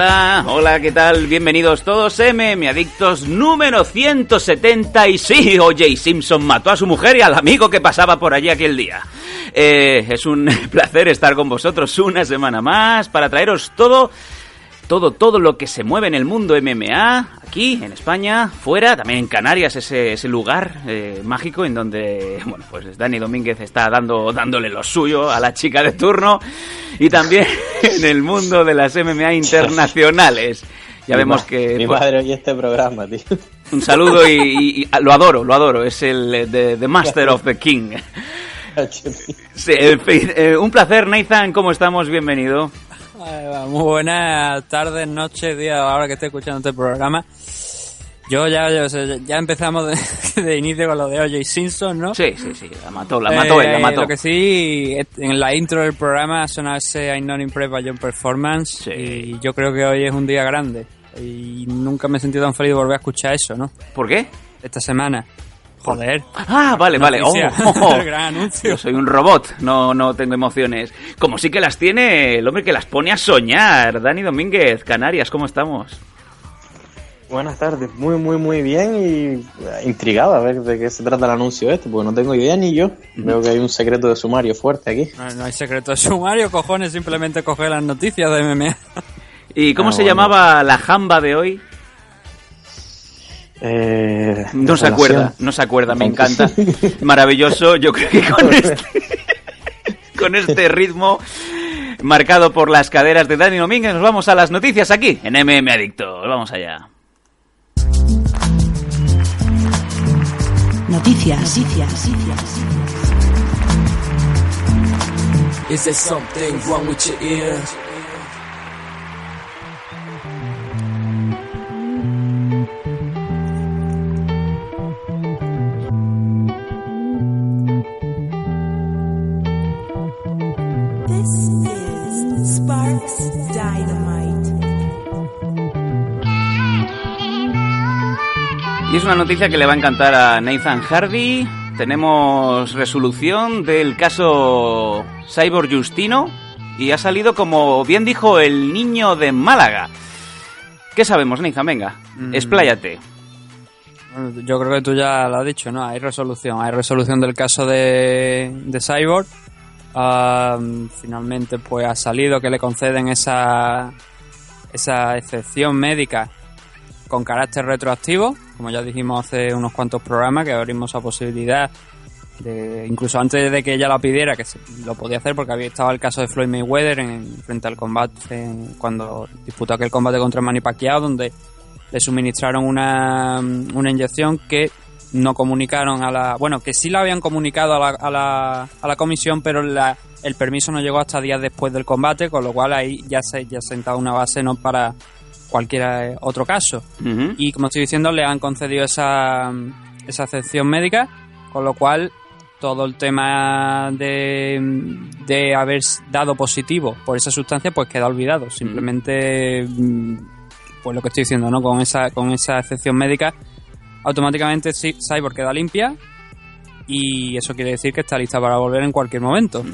Hola, hola, ¿qué tal? Bienvenidos todos, MM Adictos número 170 y sí, O.J. Simpson mató a su mujer y al amigo que pasaba por allí aquel día. Eh, es un placer estar con vosotros una semana más para traeros todo, todo, todo lo que se mueve en el mundo MMA, aquí, en España, fuera, también en Canarias, ese, ese lugar eh, mágico en donde, bueno, pues Dani Domínguez está dando, dándole lo suyo a la chica de turno y también en el mundo de las MMA internacionales. Ya Mi vemos que... Mi pues, madre oye este programa, tío. un saludo y, y- y lo adoro, lo adoro. Es el eh, de The Master of the King. Sí, en fin, eh, un placer, Nathan. ¿Cómo estamos? Bienvenido. Muy buenas tardes, noches, días, ahora que estoy escuchando este programa. Yo ya, ya empezamos de, de inicio con lo de O.J. Simpson, ¿no? Sí, sí, sí. La mató, la mató él, la Eh, mató. Lo que sí, en la intro del programa sonaba ese I'm not impressed by your performance. Sí. Y yo creo que hoy es un día grande. Y nunca me he sentido tan feliz de volver a escuchar eso, ¿no? ¿Por qué? Esta semana. Joder. Ah, vale, vale. Oh, oh, oh. El gran anuncio. Yo soy un robot, no, no tengo emociones. Como sí que las tiene el hombre que las pone a soñar. Dani Domínguez, Canarias, ¿cómo estamos? Buenas tardes, muy, muy, muy bien y eh, intrigado a ver de qué se trata el anuncio este, porque no tengo idea ni yo. Veo que hay un secreto de sumario fuerte aquí. No, no hay secreto de sumario, cojones, simplemente coger las noticias de MMA. ¿Y cómo Ah, se bueno. llamaba la jamba de hoy? Eh, No se relación. acuerda, no se acuerda, me encanta. Maravilloso, yo creo que con este, con este ritmo marcado por las caderas de Dani Domínguez nos vamos a las noticias aquí en MM Adictos. Vamos allá. Noticias, noticias, noticias. Is there something wrong with your ear? Una noticia que le va a encantar a Nathan Hardy. Tenemos resolución del caso Cyborg Justino y ha salido como bien dijo el niño de Málaga. ¿Qué sabemos, Nathan? Venga, Mm. expláyate. Yo creo que tú ya lo has dicho, ¿no? Hay resolución. Hay resolución del caso de, de Cyborg. Finalmente, pues ha salido que le conceden esa, esa excepción médica con carácter retroactivo. Como ya dijimos hace unos cuantos programas, que abrimos esa posibilidad. De, incluso antes de que ella la pidiera, que se- lo podía hacer porque había estado el caso de Floyd Mayweather en, frente al combate, en- cuando disputó aquel combate contra Manny Pacquiao, donde le suministraron una, una inyección que no comunicaron a la... Bueno, que sí la habían comunicado a la, a la, a la comisión, pero la, el permiso no llegó hasta días después del combate, con lo cual ahí ya se ya se ha sentado una base no para cualquier eh, otro caso. Y como estoy diciendo, le han concedido esa, esa excepción médica, con lo cual todo el tema de, de haber dado positivo por esa sustancia pues queda olvidado. Simplemente, mm, pues lo que estoy diciendo, ¿no? Con esa, con esa excepción médica, automáticamente Cyborg queda limpia y eso quiere decir que está lista para volver en cualquier momento.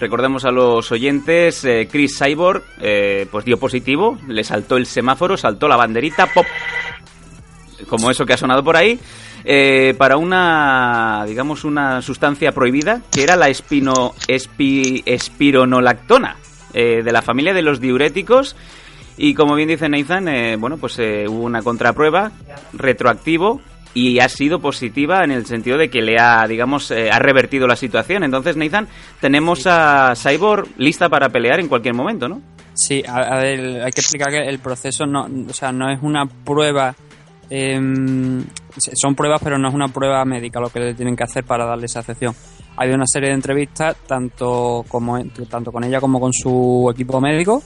Recordemos a los oyentes, eh, Chris Cyborg eh, pues dio positivo, le saltó el semáforo, saltó la banderita, pop, como eso que ha sonado por ahí, eh, para una, digamos, una sustancia prohibida, que era la espino, espi- espironolactona, eh, de la familia de los diuréticos, y como bien dice Nathan, bueno, pues hubo una contraprueba retroactivo y ha sido positiva en el sentido de que le ha, digamos, eh, ha revertido la situación. Entonces, Nathan, tenemos a Cyborg lista para pelear en cualquier momento, ¿no? Sí, a, a ver, hay que explicar que el proceso no, o sea, no es una prueba, em, son pruebas, pero no es una prueba médica lo que le tienen que hacer para darle esa excepción. ha habido una serie de entrevistas tanto como tanto con ella como con su equipo médico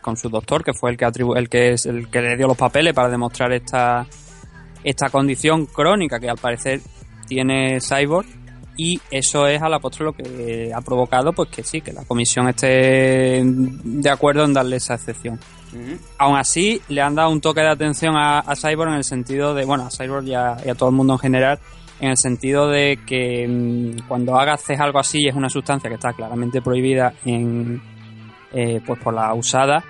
con su doctor que fue el que atribu- el que es el que le dio los papeles para demostrar esta esta condición crónica que al parecer tiene Cyborg y eso es a la postre lo que ha provocado pues que sí que la comisión esté de acuerdo en darle esa excepción. Aún así, le han dado un toque de atención a, a Cyborg en el sentido de, bueno, a Cyborg y a, y a todo el mundo en general, en el sentido de que mm, cuando hagas algo así y es una sustancia que está claramente prohibida en, eh, pues por la usada,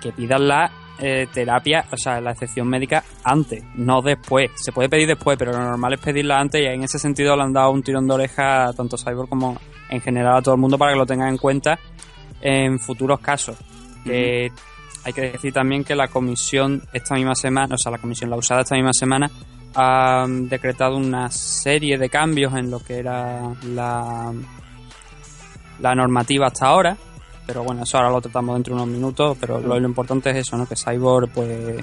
que pidas la eh, terapia, o sea, la excepción médica antes, no después. Se puede pedir después, pero lo normal es pedirla antes y en ese sentido le han dado un tirón de oreja tanto a Cyborg como en general a todo el mundo para que lo tengan en cuenta en futuros casos. Hay que decir también que la comisión esta misma semana, o sea, la comisión, la usada esta misma semana, ha mm, decretado una serie de cambios en lo que era la, la normativa hasta ahora. Pero bueno, eso ahora lo tratamos dentro de unos minutos. Pero lo, lo importante es eso, ¿no? Que Cyborg, pues,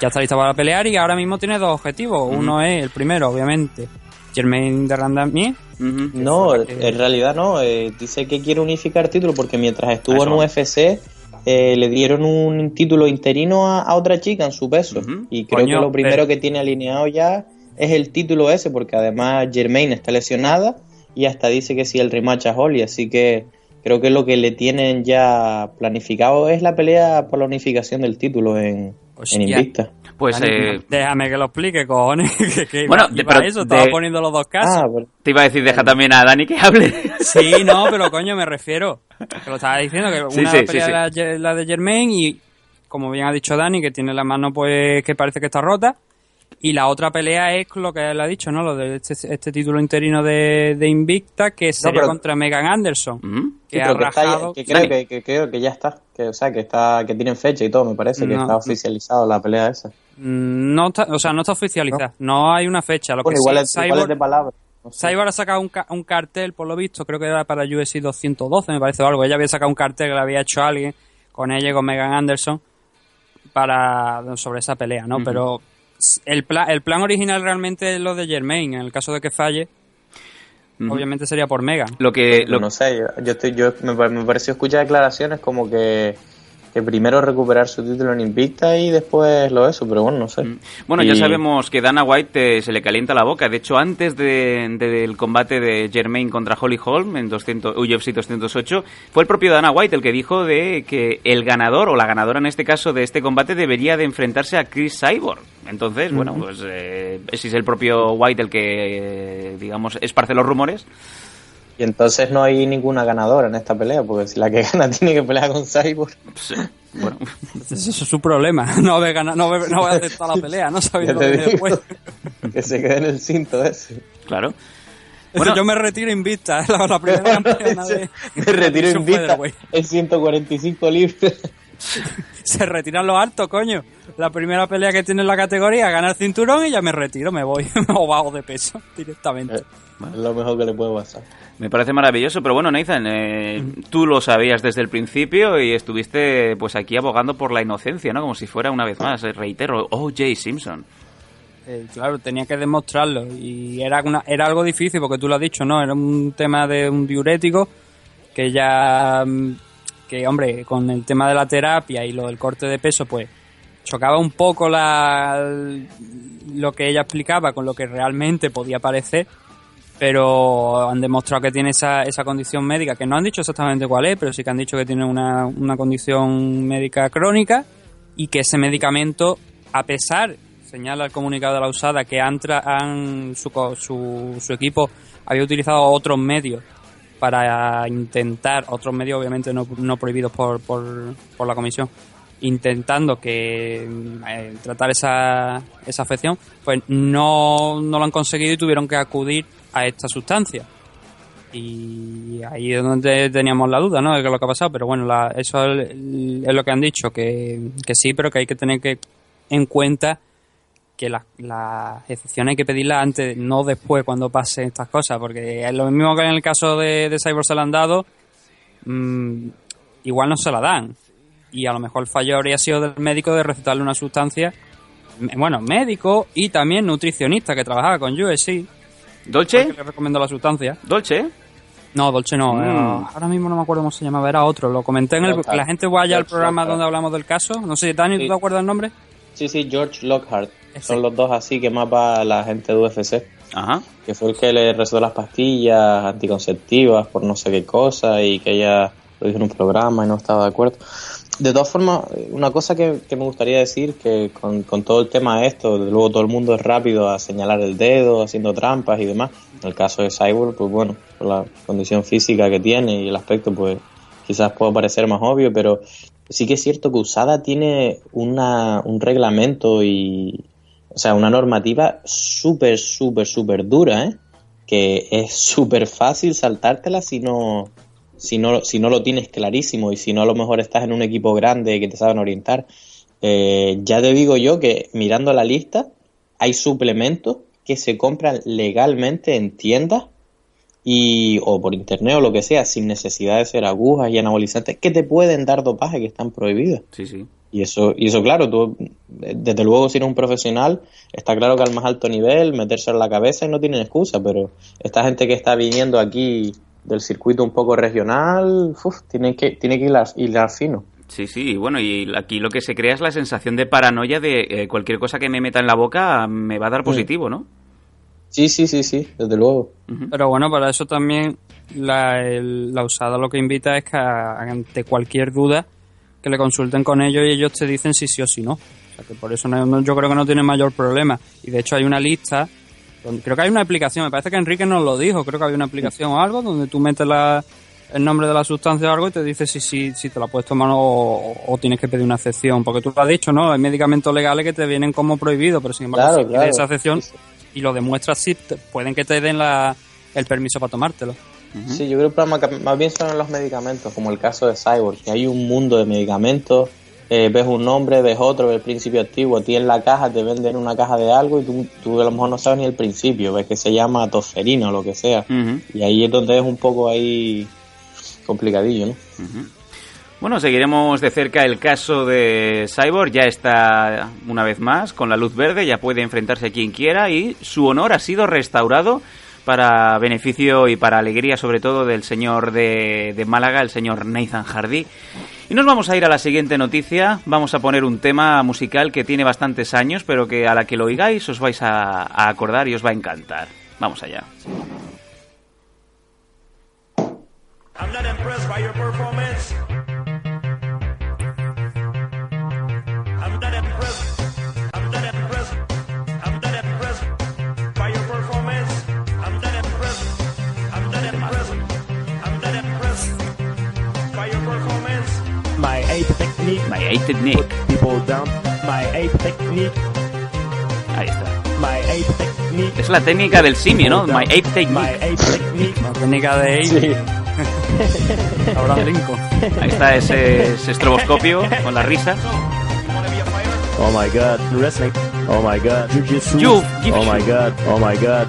ya está lista para pelear y ahora mismo tiene dos objetivos. Uno es, el primero, obviamente, Jermaine de Randamie. Ujú. No, que- en realidad no. eh, dice que quiere unificar título porque mientras estuvo en. UFC eh, le dieron un título interino a, a otra chica en su peso. Y creo Coño, que lo primero pero- que tiene alineado ya es el título ese porque además Germain está lesionada y hasta dice que si el rematch a Holly. Así que creo que lo que le tienen ya planificado es la pelea por la unificación del título en, en Invicta. Pues eh, Déjame que lo explique, cojones. que, que Bueno, iba- de- iba pero eso, de- estaba poniendo los dos casos. Ah, pero- te iba a decir, deja también a Dani que hable. Sí, no, pero coño, me refiero. Que lo estaba diciendo, que Sí, una sí, pelea sí, sí. La, la de Germain y, como bien ha dicho Dani, que tiene la mano pues que parece que está rota. Y la otra pelea es lo que él ha dicho, ¿no? Lo de este, este título interino de, de Invicta, que sería pero- contra Megan Anderson. Que Sí, ha está rajado. que creo que, creo que ya está, que o sea que está que tienen fecha y todo, me parece que No. está oficializado la pelea esa. Mm, No está, o sea, no está oficializada. No, hay una fecha. Lo Bueno, que igual, sí, es, igual es Cyborg- de palabra. no sé. Cyborg ha sacado un, ca- un cartel, por lo visto, creo que era para UFC 212, me parece o algo. Ella había sacado un cartel que le había hecho alguien con ella y con Megan Anderson para sobre esa pelea, ¿no? Pero el, pla- el plan original realmente es lo de Germain. En el caso de que falle, obviamente sería por Megan. Lo que, lo- no sé, yo, yo estoy, yo me, me pareció escuchar declaraciones como que, que primero recuperar su título en Invicta y después lo eso, pero bueno, no sé. Bueno, ya sabemos que Dana White eh, se le calienta la boca. De hecho, antes de- del combate de Jermaine contra Holly Holm en 200, UFC 208, fue el propio Dana White el que dijo de que el ganador, o la ganadora en este caso de este combate, debería de enfrentarse a Chris Cyborg. Entonces, bueno, pues eh, si es el propio White el que, eh, digamos, esparce los rumores. Y entonces no hay ninguna ganadora en esta pelea, porque si la que gana tiene que pelear con Cyborg, eh, bueno, eso es su problema. No haber ganado, no haber, no haber aceptado la pelea, no sabiendo lo que después. que se quede en el cinto ese. claro. Bueno. yo me retiro invicta, la, la primera campeona de. me retiro Division en vista Featherweight. en 145 libras. Se retiran los altos, coño. La primera pelea que tiene en la categoría, gana el cinturón y ya me retiro, me voy. o bajo de peso directamente. Es lo mejor que le puede pasar. Me parece maravilloso, pero bueno, Nathan, eh, tú lo sabías desde el principio y estuviste pues aquí abogando por la inocencia, ¿no? Como si fuera una vez más, eh, reitero, O.J. Simpson. Eh, claro, tenía que demostrarlo y era, una, era algo difícil porque tú lo has dicho, ¿no? Era un tema de un diurético que ya, mm, que hombre, con el tema de la terapia y lo del corte de peso, pues chocaba un poco la, lo que ella explicaba con lo que realmente podía parecer, pero han demostrado que tiene esa, esa condición médica, que no han dicho exactamente cuál es, pero sí que han dicho que tiene una, una condición médica crónica y que ese medicamento, a pesar, señala el comunicado de la usada, que han, han su, su, su equipo había utilizado otros medios para intentar, otros medios obviamente no, no prohibidos por, por, por la comisión, intentando que eh, tratar esa, esa afección, pues no, no lo han conseguido y tuvieron que acudir a esta sustancia. Y ahí es donde teníamos la duda, ¿no? De lo que ha pasado. Pero bueno, la- eso es, lo que han dicho, que, que sí, pero que hay que tener que en cuenta que las las excepciones hay que pedirlas antes, no después cuando pasen estas cosas, porque es lo mismo que en el caso de, de Cyborg se la han dado, mm, igual no se la dan. Y a lo mejor el fallo habría sido del médico de recetarle una sustancia, bueno, médico y también nutricionista que trabajaba con USC, ¿Dolce? que le recomiendo la sustancia. ¿Dolce? No, Dolce no. Mm. eh, ahora mismo no me acuerdo cómo se llamaba, era otro. Lo comenté en el. Lockhart. Que la gente vaya al programa Lockhart. donde hablamos del caso. No sé, Dani, ¿tú Sí. te acuerdas el nombre? Sí, sí, George Lockhart. Ese. Son los dos así que más va la gente de UFC. Ajá. Que fue el que le recetó las pastillas anticonceptivas por no sé qué cosa y que ella lo dijo en un programa y no estaba de acuerdo. De todas formas, una cosa que, que me gustaría decir, que con, todo el tema de esto, desde luego todo el mundo es rápido a señalar el dedo, haciendo trampas y demás. En el caso de Cyborg, pues bueno, por la condición física que tiene y el aspecto, pues quizás pueda parecer más obvio, pero sí que es cierto que USADA tiene una, un reglamento y, o sea, una normativa súper, súper, súper dura, ¿eh? Que es súper fácil saltártela si no, si no, si no lo tienes clarísimo y si no a lo mejor estás en un equipo grande que te saben orientar. Eh, ya te digo yo que mirando la lista hay suplementos que se compran legalmente en tiendas y o por internet o lo que sea sin necesidad de ser agujas y anabolizantes que te pueden dar dopaje que están prohibidos. Sí, sí. Y eso, y eso claro, tú, desde luego si eres un profesional, está claro que al más alto nivel, meterse en la cabeza y no tienen excusa, pero esta gente que está viniendo aquí del circuito un poco regional, uf, tiene que, tiene que hilar, hilar fino. Sí, sí, y bueno, y aquí lo que se crea es la sensación de paranoia de eh, cualquier cosa que me meta en la boca me va a dar positivo, ¿no? Sí, sí, sí, sí, desde luego. Pero bueno, para eso también la, el- la usada lo que invita es que ante cualquier duda que le consulten con ellos y ellos te dicen si sí o si no. O sea que por eso no- no- yo creo que no tiene mayor problema. Y de hecho hay una lista, creo que hay una aplicación, me parece que Enrique nos lo dijo, creo que hay una aplicación o algo donde tú metes la, el nombre de la sustancia o algo y te dice si, si, si te la puedes tomar o, o- tienes que pedir una excepción. Porque tú lo has dicho, ¿no? Hay medicamentos legales que te vienen como prohibidos, pero sin embargo Claro, si pides claro. esa excepción y lo demuestras, sí, te- pueden que te den la, el permiso para tomártelo. Sí, yo creo que más, más bien son los medicamentos, como el caso de Cyborg, que hay un mundo de medicamentos, eh, ves un nombre, ves otro, ves el principio activo, a ti en la caja te venden una caja de algo y tú, tú a lo mejor no sabes ni el principio, ves que se llama tosferina o lo que sea, y ahí es donde es un poco ahí complicadillo, ¿no? Bueno, seguiremos de cerca el caso de Cyborg. Ya está una vez más con la luz verde, ya puede enfrentarse a quien quiera y su honor ha sido restaurado para beneficio y para alegría sobre todo del señor de, Málaga, el señor Nathan Hardy. Y nos vamos a ir a la siguiente noticia. Vamos a poner un tema musical que tiene bastantes años, pero que a la que lo oigáis os vais a, a acordar y os va a encantar. Vamos allá. I'm not impressed by your performance. Ape technique, Ahí está. my ape technique. Es la técnica del simio, ¿no? My Eight ape technique. La técnica de Sí. Abraham Lincoln. Ahí está ese, ese estroboscopio con la risa. Oh my god, wrestling. Oh my god, jiu-jitsu. Jiu- Oh my god, oh my god.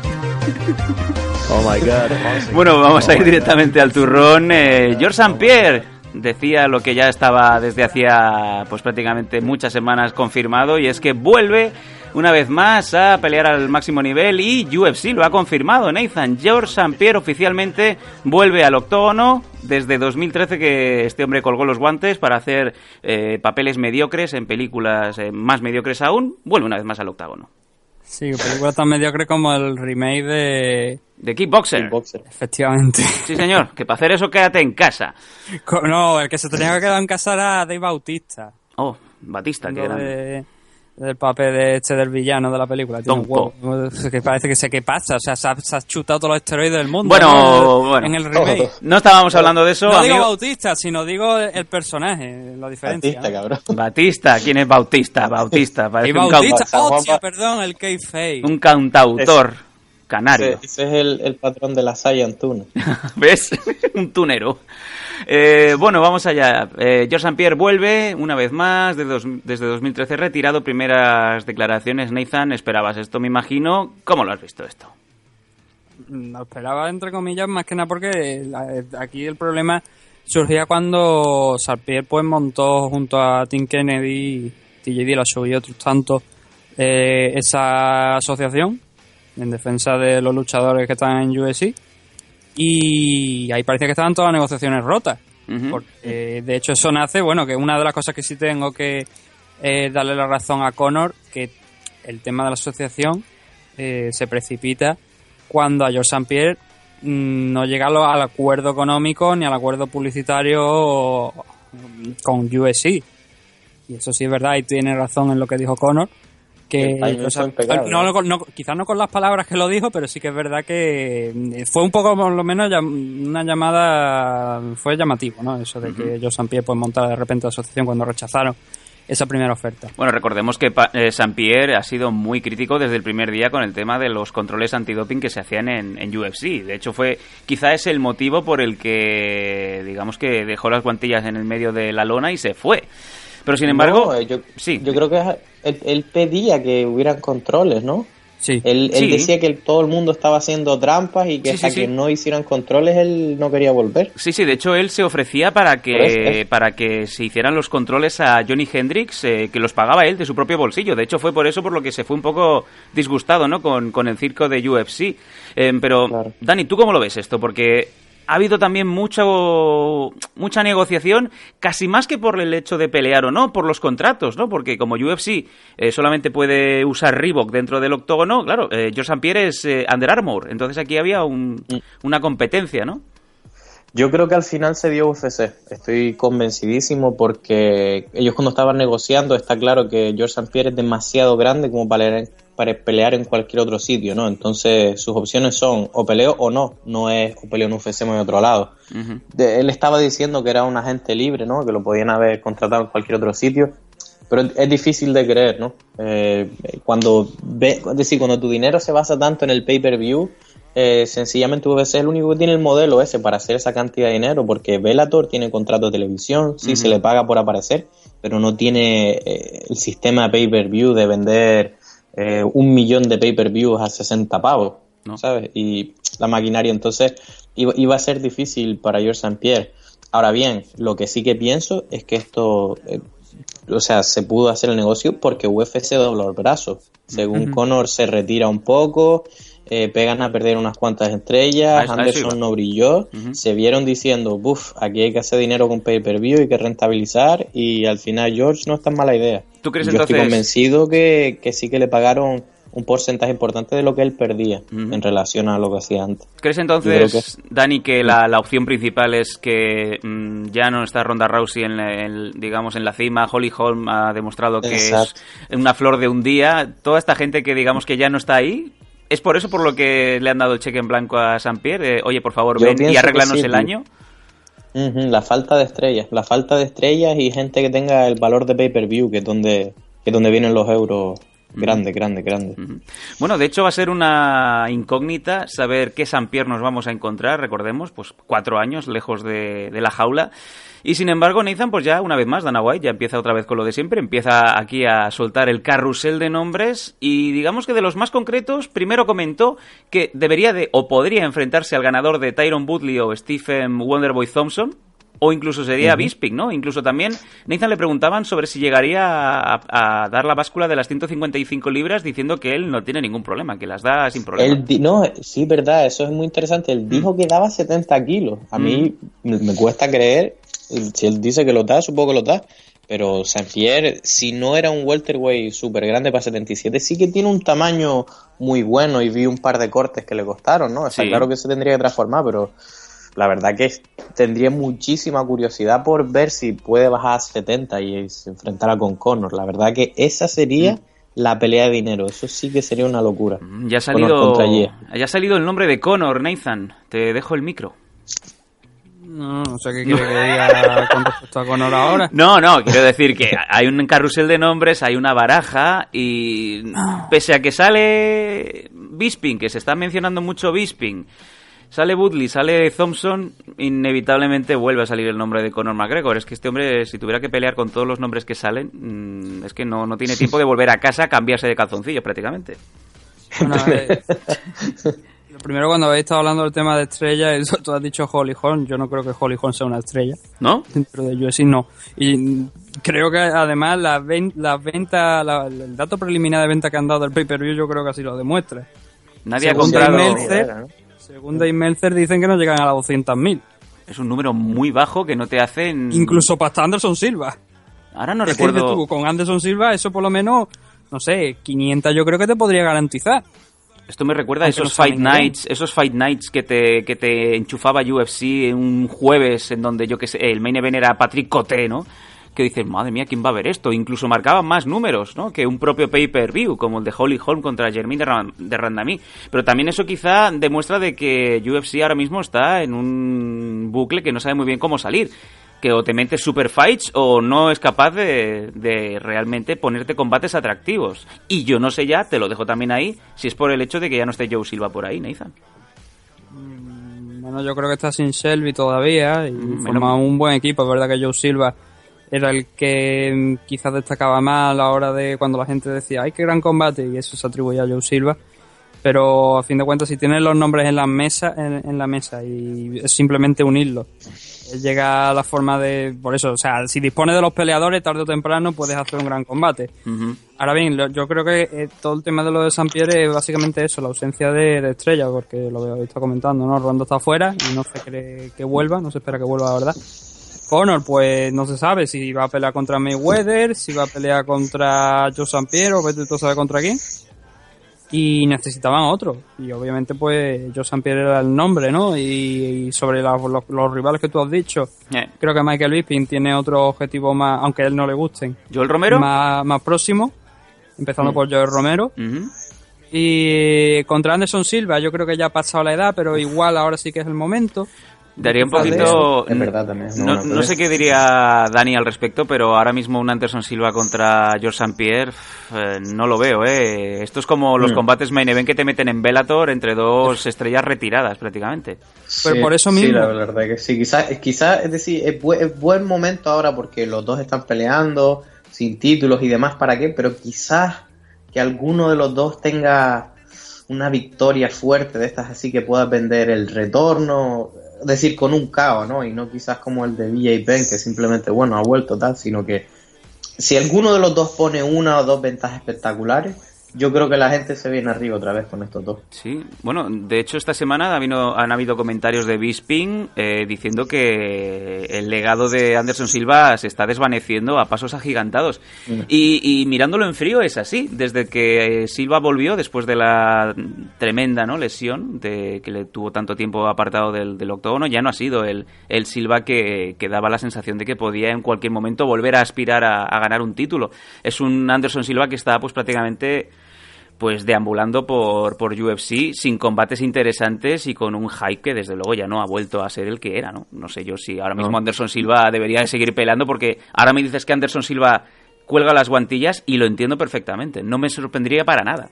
Oh my god. Bueno, vamos a ir directamente al turrón. Eh, George St. Pierre decía lo que ya estaba desde hacía pues prácticamente muchas semanas confirmado y es que vuelve una vez más a pelear al máximo nivel y UFC lo ha confirmado. Nathan George St. Pierre oficialmente vuelve al octógono desde 2013 que este hombre colgó los guantes para hacer eh, papeles mediocres en películas eh, más mediocres aún. Vuelve una vez más al octágono. Sí, película tan mediocre como el remake de... De Kickboxer. Boxer. Efectivamente. Sí, señor. Que para hacer eso quédate en casa. No, el que se tenía que quedar en casa era Dave Bautista. Oh, Batista, que era... de- del papel de este del villano de la película. Tiene un huevo. Que parece que sé qué pasa. O sea, se ha, se ha chutado todos los esteroides del mundo. Bueno, ¿no? bueno. En el remake. No estábamos hablando de eso, No digo. Bautista, sino digo el personaje, la diferencia. Artista, ¿no? cabrón. Batista, ¿quién es Bautista? Bautista, Y parece un, Bautista, tío, Ba- perdón, el cau- un cantautor canario. Ese, ese es el, el patrón de la Saiyan Tune. ¿Ves? un tunero. Eh, bueno, vamos allá. Eh, George St. Pierre vuelve una vez más desde, dos- desde 2013 retirado. Primeras declaraciones. Nathan, ¿esperabas esto, me imagino? ¿Cómo lo has visto esto? Lo esperaba, entre comillas, más que nada porque la- aquí el problema surgía cuando Sarpier pues montó junto a Tim Kennedy, TJ Dillashaw y otros tantos eh, esa asociación en defensa de los luchadores que están en UFC. Y ahí parece que estaban todas las negociaciones rotas. Porque, eh, de hecho, eso nace, bueno, que una de las cosas que sí tengo que eh, darle la razón a Conor, que el tema de la asociación eh, se precipita cuando a George St. Pierre mm, no llega al acuerdo económico ni al acuerdo publicitario con USC. Y eso sí es verdad, y tiene razón en lo que dijo Conor. Que, El timing o sea, fue impecable. no, no- no- quizás no con las palabras que lo dijo, pero sí que es verdad que mm, fue un poco, por lo menos, una llamada, fue llamativo, ¿no? Eso de que Joe. Pierre pues montara de repente la asociación cuando rechazaron esa primera oferta. Bueno, recordemos que eh, Saint-Pierre ha sido muy crítico desde el primer día con el tema de los controles antidoping que se hacían en, en UFC. De hecho, fue quizá es el motivo por el que, digamos que dejó las guantillas en el medio de la lona y se fue. Pero sin embargo, No, eh, yo, sí. yo creo que él, él pedía que hubieran controles, ¿no? Sí. Él, él Sí. decía que todo el mundo estaba haciendo trampas y que Sí, hasta que no hicieran controles él no quería volver. Sí, sí, de hecho él se ofrecía para que, es- para que se hicieran los controles a Johnny Hendrix, eh, que los pagaba él de su propio bolsillo. De hecho fue por eso por lo que se fue un poco disgustado ¿no? con, con el circo de UFC. Eh, pero, Claro. Dani, ¿tú cómo lo ves esto? Porque ha habido también mucho, mucha negociación, casi más que por el hecho de pelear o no, por los contratos, ¿no? Porque como UFC eh, solamente puede usar Reebok dentro del octógono, claro, eh, George. Pierre es eh, Under Armour, entonces aquí había un- una competencia, ¿no? Yo creo que al final se dio UFC. Estoy convencidísimo porque ellos cuando estaban negociando está claro que George St. Pierre es demasiado grande como para para pelear en cualquier otro sitio, ¿no? Entonces sus opciones son o peleo o no. No es o peleo en UFC en otro lado. De- él estaba diciendo que era un agente libre, ¿no? Que lo podían haber contratado en cualquier otro sitio. Pero es difícil de creer, ¿no? Eh, cuando ve, es decir, cuando tu dinero se basa tanto en el pay-per-view, eh, sencillamente UFC es el único que tiene el modelo ese para hacer esa cantidad de dinero, porque Bellator tiene contrato de televisión, sí se le paga por aparecer, pero no tiene eh, el sistema pay-per-view de vender eh, un millón de pay-per-views a 60 pavos, No. ¿sabes? Y la maquinaria, entonces iba, iba a ser difícil para George St. Pierre. Ahora bien, lo que sí que pienso es que esto, eh, o sea, se pudo hacer el negocio porque UFC dobló el brazo. Según Conor se retira un poco, eh, pegan a perder unas cuantas estrellas, eso- Anderson no brilló, se vieron diciendo, buf, aquí hay que hacer dinero con pay-per-view, hay que rentabilizar y al final George no es tan mala idea. ¿Tú crees Yo entonces- estoy convencido que, que sí que le pagaron un porcentaje importante de lo que él perdía en relación a lo que hacía antes. ¿Crees entonces, Dani, que la, la opción principal es que mm, ya no está Ronda Rousey en, digamos, en la cima? Holly Holm ha demostrado que Exacto. es una flor de un día. Toda esta gente que, digamos, que ya no está ahí, ¿es por eso por lo que le han dado el cheque en blanco a San Pierre? De, Oye, por favor, Yo ven y arreglanos sí, el año. La falta de estrellas, la falta de estrellas y gente que tenga el valor de pay-per-view, que es donde, que es donde vienen los euros grandes, grandes, grandes. Ujú. Bueno, de hecho va a ser una incógnita saber qué San Pierre nos vamos a encontrar, recordemos, pues cuatro años lejos de, de la jaula. Y sin embargo, Nathan, pues ya una vez más, Dana White ya empieza otra vez con lo de siempre, empieza aquí a soltar el carrusel de nombres y digamos que de los más concretos, primero comentó que debería de o podría enfrentarse al ganador de Tyron Woodley o Stephen Wonderboy Thompson, o incluso sería Bisping, ¿no? Incluso también Nathan le preguntaban sobre si llegaría a, a dar la báscula de las 155 libras diciendo que él no tiene ningún problema, que las da sin problema. Él no, sí, verdad, eso es muy interesante. Él dijo que daba 70 kilos. A mí me, me cuesta creer, si él dice que lo da, supongo que lo da. Pero Saint Pierre, si no era un welterweight súper grande para 77, sí que tiene un tamaño muy bueno y vi un par de cortes que le costaron, ¿no? Está Sí. claro que se tendría que transformar, pero la verdad que tendría muchísima curiosidad por ver si puede bajar a 70 y se enfrentara con Conor. La verdad que esa sería la pelea de dinero. Eso sí que sería una locura. Mm, Ya ha salido, ya ha salido el nombre de Conor, Nathan. Te dejo el micro. No, no sé qué quiere que diga con respecto a Conor ahora. No, no, quiero decir que hay un carrusel de nombres, hay una baraja y pese a que sale Bisping, que se está mencionando mucho Bisping, sale Woodley, sale Thompson, inevitablemente vuelve a salir el nombre de Conor McGregor. Es que este hombre, si tuviera que pelear con todos los nombres que salen, mm, es que no, no tiene tiempo de volver a casa a cambiarse de calzoncillos prácticamente. Bueno, eh, primero cuando habéis estado hablando del tema de estrella, eso, tú has dicho Holly Holm, yo no creo que Holly Holm sea una estrella. ¿No? Dentro de UFC no. Y creo que además la, ven- la venta, la- el dato preliminar de venta que han dado del pay-per-view yo creo que así lo demuestra. Nadie ha Según comprado. Dave Meltzer, según Dave Meltzer dicen que no llegan a las 200.000. Es un número muy bajo que no te hacen. Incluso para Anderson Silva. Ahora no recuerdo. tú, con Anderson Silva eso por lo menos, no sé, 500 yo creo que te podría garantizar. Esto me recuerda a esos no Fight. Nights, esos Fight Nights que te, que te enchufaba UFC un jueves en donde yo que sé, el main event era Patrick Coté, ¿no? Que dices, madre mía, ¿quién va a ver esto? Incluso marcaban más números, ¿no? Que un propio pay-per-view, como el de Holly Holm contra Jermaine de, Ran- de Randamie. Pero también eso quizá demuestra de que UFC ahora mismo está en un bucle que no sabe muy bien cómo salir. Que o te metes super fights o no es capaz de, de realmente ponerte combates atractivos. Y yo no sé ya, te lo dejo también ahí, si es por el hecho de que ya no esté Joe Silva por ahí, Nathan. Bueno, yo creo que está sin Shelby todavía y Mm, forma un buen equipo. Es verdad que Joe Silva era el que mm, quizás destacaba más a la hora de cuando la gente decía, ¡ay, qué gran combate! Y eso se atribuye a Joe Silva. Pero a fin de cuentas, si tienes los nombres en la mesa, en, en la mesa y es simplemente unirlos, llega a la forma de. Por eso, o sea, si dispones de los peleadores, tarde o temprano puedes hacer un gran combate. Ujú. Ahora bien, lo- yo creo que eh, todo el tema de lo de San Pierre es básicamente eso, la ausencia de, de estrella, porque lo habéis estado comentando, ¿no? Rondo está afuera y no se cree que vuelva, no se espera que vuelva, la verdad. Conor, pues no se sabe si va a pelear contra Mayweather, si va a pelear contra Joe San Pierre o vete tú a saber contra quién. Y necesitaban otro. Y obviamente, pues, San Pierre era el nombre, ¿no? Y, y sobre la- los, los rivales que tú has dicho, Eh, creo que Michael Bisping tiene otro objetivo más, aunque a él no le gusten, ¿Joel Romero? más, más próximo, empezando por Joel Romero. Y contra Anderson Silva, yo creo que ya ha pasado la edad, pero igual ahora sí que es el momento. Daría un poquito... Es verdad también. No, no sé qué diría Dani al respecto, pero ahora mismo un Anderson Silva contra George St. Pierre eh, no lo veo, ¿eh? Esto es como los Mm. combates main event que te meten en Bellator entre dos estrellas retiradas prácticamente. Pero Sí, por eso Sí, mismo. la verdad que sí. Quizás, quizás es decir, es, bu- es buen momento ahora porque los dos están peleando sin títulos y demás, ¿para qué? Pero quizás que alguno de los dos tenga una victoria fuerte de estas así que pueda vender el retorno, decir, con un caos, ¿no? Y no quizás como el de BJ Penn, que simplemente, bueno, ha vuelto tal, sino que si alguno de los dos pone una o dos ventajas espectaculares, yo creo que la gente se viene arriba otra vez con estos dos. Sí, bueno, de hecho esta semana ha habido- han habido comentarios de Bisping eh, diciendo que el legado de Anderson Silva se está desvaneciendo a pasos agigantados. Mm. Y, y mirándolo en frío es así, desde que Silva volvió después de la tremenda ¿no? lesión de que le tuvo tanto tiempo apartado del, del octógono, ya no ha sido el, el Silva que, que daba la sensación de que podía en cualquier momento volver a aspirar a, a ganar un título. Es un Anderson Silva que está pues prácticamente pues deambulando por, por UFC sin combates interesantes y con un hype que desde luego ya no ha vuelto a ser el que era, ¿no? No sé yo si ahora mismo No. Anderson Silva debería de seguir peleando porque ahora me dices que Anderson Silva cuelga las guantillas y lo entiendo perfectamente. No me sorprendería para nada.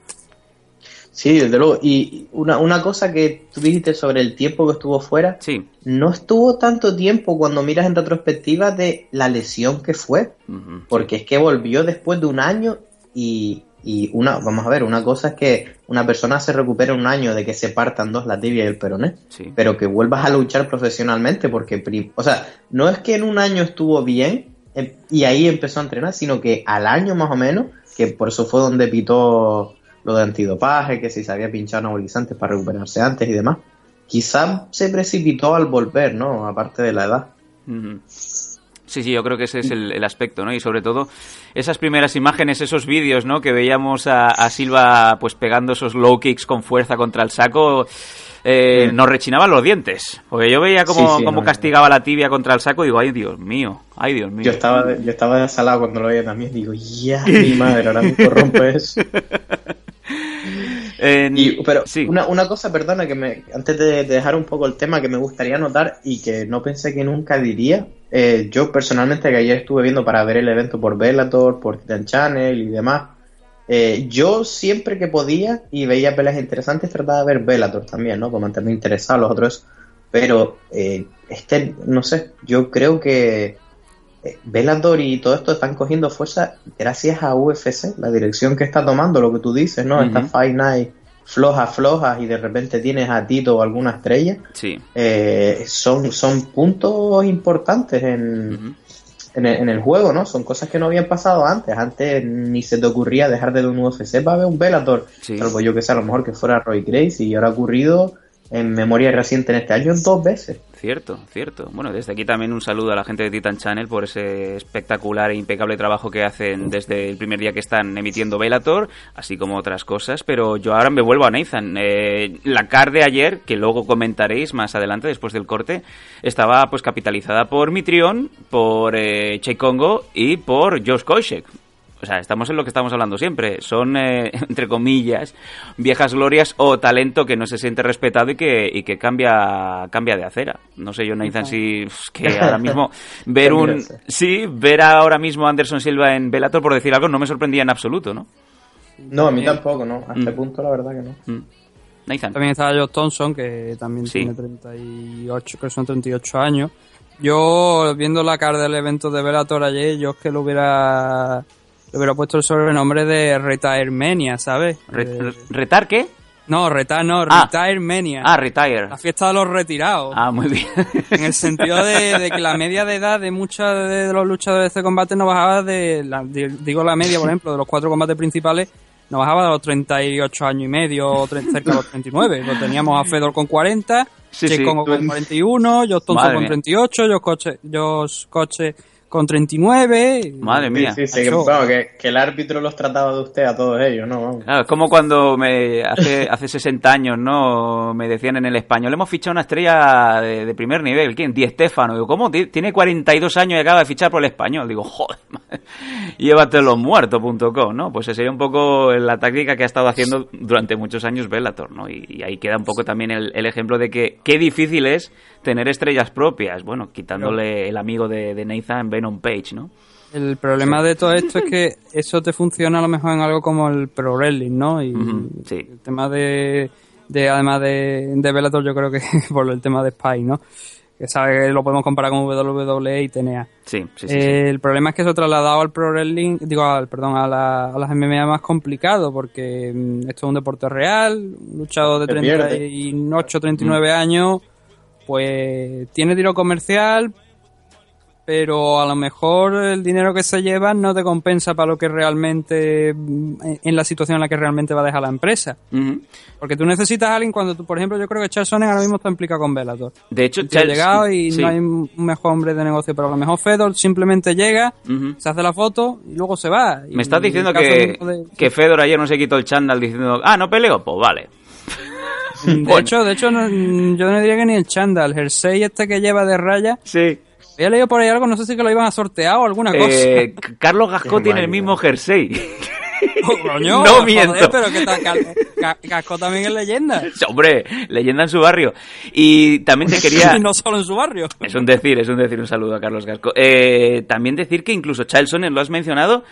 Sí, desde luego. Y una, una cosa que tú dijiste sobre el tiempo que estuvo fuera, Sí. no estuvo tanto tiempo cuando miras en retrospectiva de la lesión que fue, porque es que volvió después de un año y, y una, vamos a ver, una cosa es que una persona se recupera un año de que se partan dos la tibia y el peroné, Sí. pero que vuelvas a luchar profesionalmente, porque, o sea, no es que en un año estuvo bien em, y ahí empezó a entrenar, sino que al año más o menos, que por eso fue donde pitó lo de antidopaje, que si se había pinchado anabolizantes para recuperarse antes y demás, quizás se precipitó al volver, ¿no? Aparte de la edad. Ujú. Sí, sí, yo creo que ese es el, el aspecto, ¿no? Y sobre todo esas primeras imágenes, esos vídeos, ¿no? Que veíamos a, a Silva pues pegando esos low kicks con fuerza contra el saco, eh, nos rechinaban los dientes. Porque yo veía cómo, Sí, sí, cómo no, castigaba la tibia contra el saco y digo, ay Dios mío, ay Dios mío. Yo estaba, yo estaba desalado cuando lo veía también, digo, ya, mi madre, ahora mismo rompe eso. En- Y- pero sí. una, una cosa, perdona, que me, antes de, de dejar un poco el tema que me gustaría notar y que no pensé que nunca diría, eh, yo personalmente que ayer estuve viendo para ver el evento por Bellator, por Titan Channel y demás, eh, yo siempre que podía y veía peleas interesantes trataba de ver Bellator también, ¿no? Para mantenerme interesado, los otros, pero eh, este, no sé, yo creo que eh, Bellator y todo esto están cogiendo fuerza gracias a UFC, la dirección que está tomando, lo que tú dices, ¿no? Ujú. Esta Fight Night flojas, flojas y de repente tienes a Tito o alguna estrella, Sí. eh, son, son puntos importantes en, en el, en el juego, ¿no? Son cosas que no habían pasado antes. Antes ni se te ocurría dejar de ver un UFC para ver un Bellator. Sí. Salvo yo que sé, a lo mejor que fuera Roy Grace y ahora ha ocurrido en memoria reciente en este año dos veces. Cierto, cierto. Bueno, desde aquí también un saludo a la gente de Titan Channel por ese espectacular e impecable trabajo que hacen desde el primer día que están emitiendo Velator, así como otras cosas. Pero yo ahora me vuelvo a Nathan. Eh, la card de ayer, que luego comentaréis más adelante, después del corte, estaba pues capitalizada por Mitrion, por eh, Che Congo y por Josh Koscheck. O sea, estamos en lo que estamos hablando siempre. Son, eh, entre comillas, viejas glorias o talento que no se siente respetado y que, y que cambia, cambia de acera. No sé yo, Nathan, si es que ahora mismo ver un... Sí, ver ahora mismo a Anderson Silva en Bellator, por decir algo, no me sorprendía en absoluto, ¿no? No, a mí tampoco, ¿no? A este Mm. punto la verdad que no. Mm. Nathan. También está Josh Thompson, que también Sí. tiene 38, que son 38 años. Yo, viendo la cara del evento de Bellator ayer, yo es que lo hubiera, le hubiera puesto el sobrenombre de Retiremania, ¿sabes? Re- Eh, re- ¿Retar qué? no, Retar no, Ah. Retiremania. Ah, retire. La fiesta de los retirados. Ah, muy bien. En el sentido de, de que la media de edad de muchos de los luchadores de este combate no bajaba de, la- de- digo la media, por ejemplo, de los cuatro combates principales, no bajaba de los 38 años y medio, o cerca de los 39. Lo teníamos a Fedor con 40, Sí, sí. Con 41, Josh Thompson Madre con mía. 38, Josh Coche, Josh Coche con 39. Madre mía. Sí, sí, que, el árbitro los trataba de usted a todos ellos, ¿no? Vamos. Claro, es como cuando me hace, hace 60 años, ¿no? Me decían en el español, hemos fichado una estrella de, de primer nivel. ¿Quién? Di Stefano. Digo, ¿cómo? Ti- Tiene 42 años y acaba de fichar por el español. Digo, joder, llévatelosmuertos.com, ¿no? Pues esa sería un poco la táctica que ha estado haciendo durante muchos años Bellator, ¿no? Y, y ahí queda un poco también el, el ejemplo de que qué difícil es tener estrellas propias. Bueno, quitándole el amigo de, de Nathan, Venom Page, ¿no? El problema de todo esto es que eso te funciona a lo mejor en algo como el pro wrestling, ¿no? Y sí. el tema de, de además de, de Bellator, yo creo que por el tema de Spy, ¿no? Que sabe que lo podemos comparar con WWE y TNA. Sí, sí, sí. sí. El problema es que eso trasladado al pro wrestling, digo, al, perdón, a, la- a las MMA más complicado porque mm, esto es un deporte real, un luchador de Se pierde. 38, 39 años, pues tiene tiro comercial, pero a lo mejor el dinero que se lleva no te compensa para lo que realmente, en- la situación en la que realmente va a dejar la empresa. Porque tú necesitas a alguien cuando tú, por ejemplo, yo creo que Charles Sonnen ahora mismo está implicado con Bellator. De hecho, tío ha Charles- llegado y sí. no hay un mejor hombre de negocio, pero a lo mejor Fedor simplemente llega, se hace la foto y luego se va. Y Me estás diciendo que, de- que Fedor ayer no se quitó el chándal diciendo, ah, no peleo, pues vale. De hecho, de hecho no- yo no diría que ni el chándal, el jersey este que lleva de raya. Sí. Había leído por ahí algo, no sé si que lo iban a sortear o alguna cosa. Eh, C- Carlos Gascó Qué tiene el mismo jersey. Oh, coño, no joder, miento. pero que Ca- Casco también es leyenda. Hombre, leyenda en su barrio. Y también te quería... No solo en su barrio. Es un decir, es un decir, un saludo a Carlos Gasco. Eh, también decir que incluso Charles Sonnen, lo has mencionado,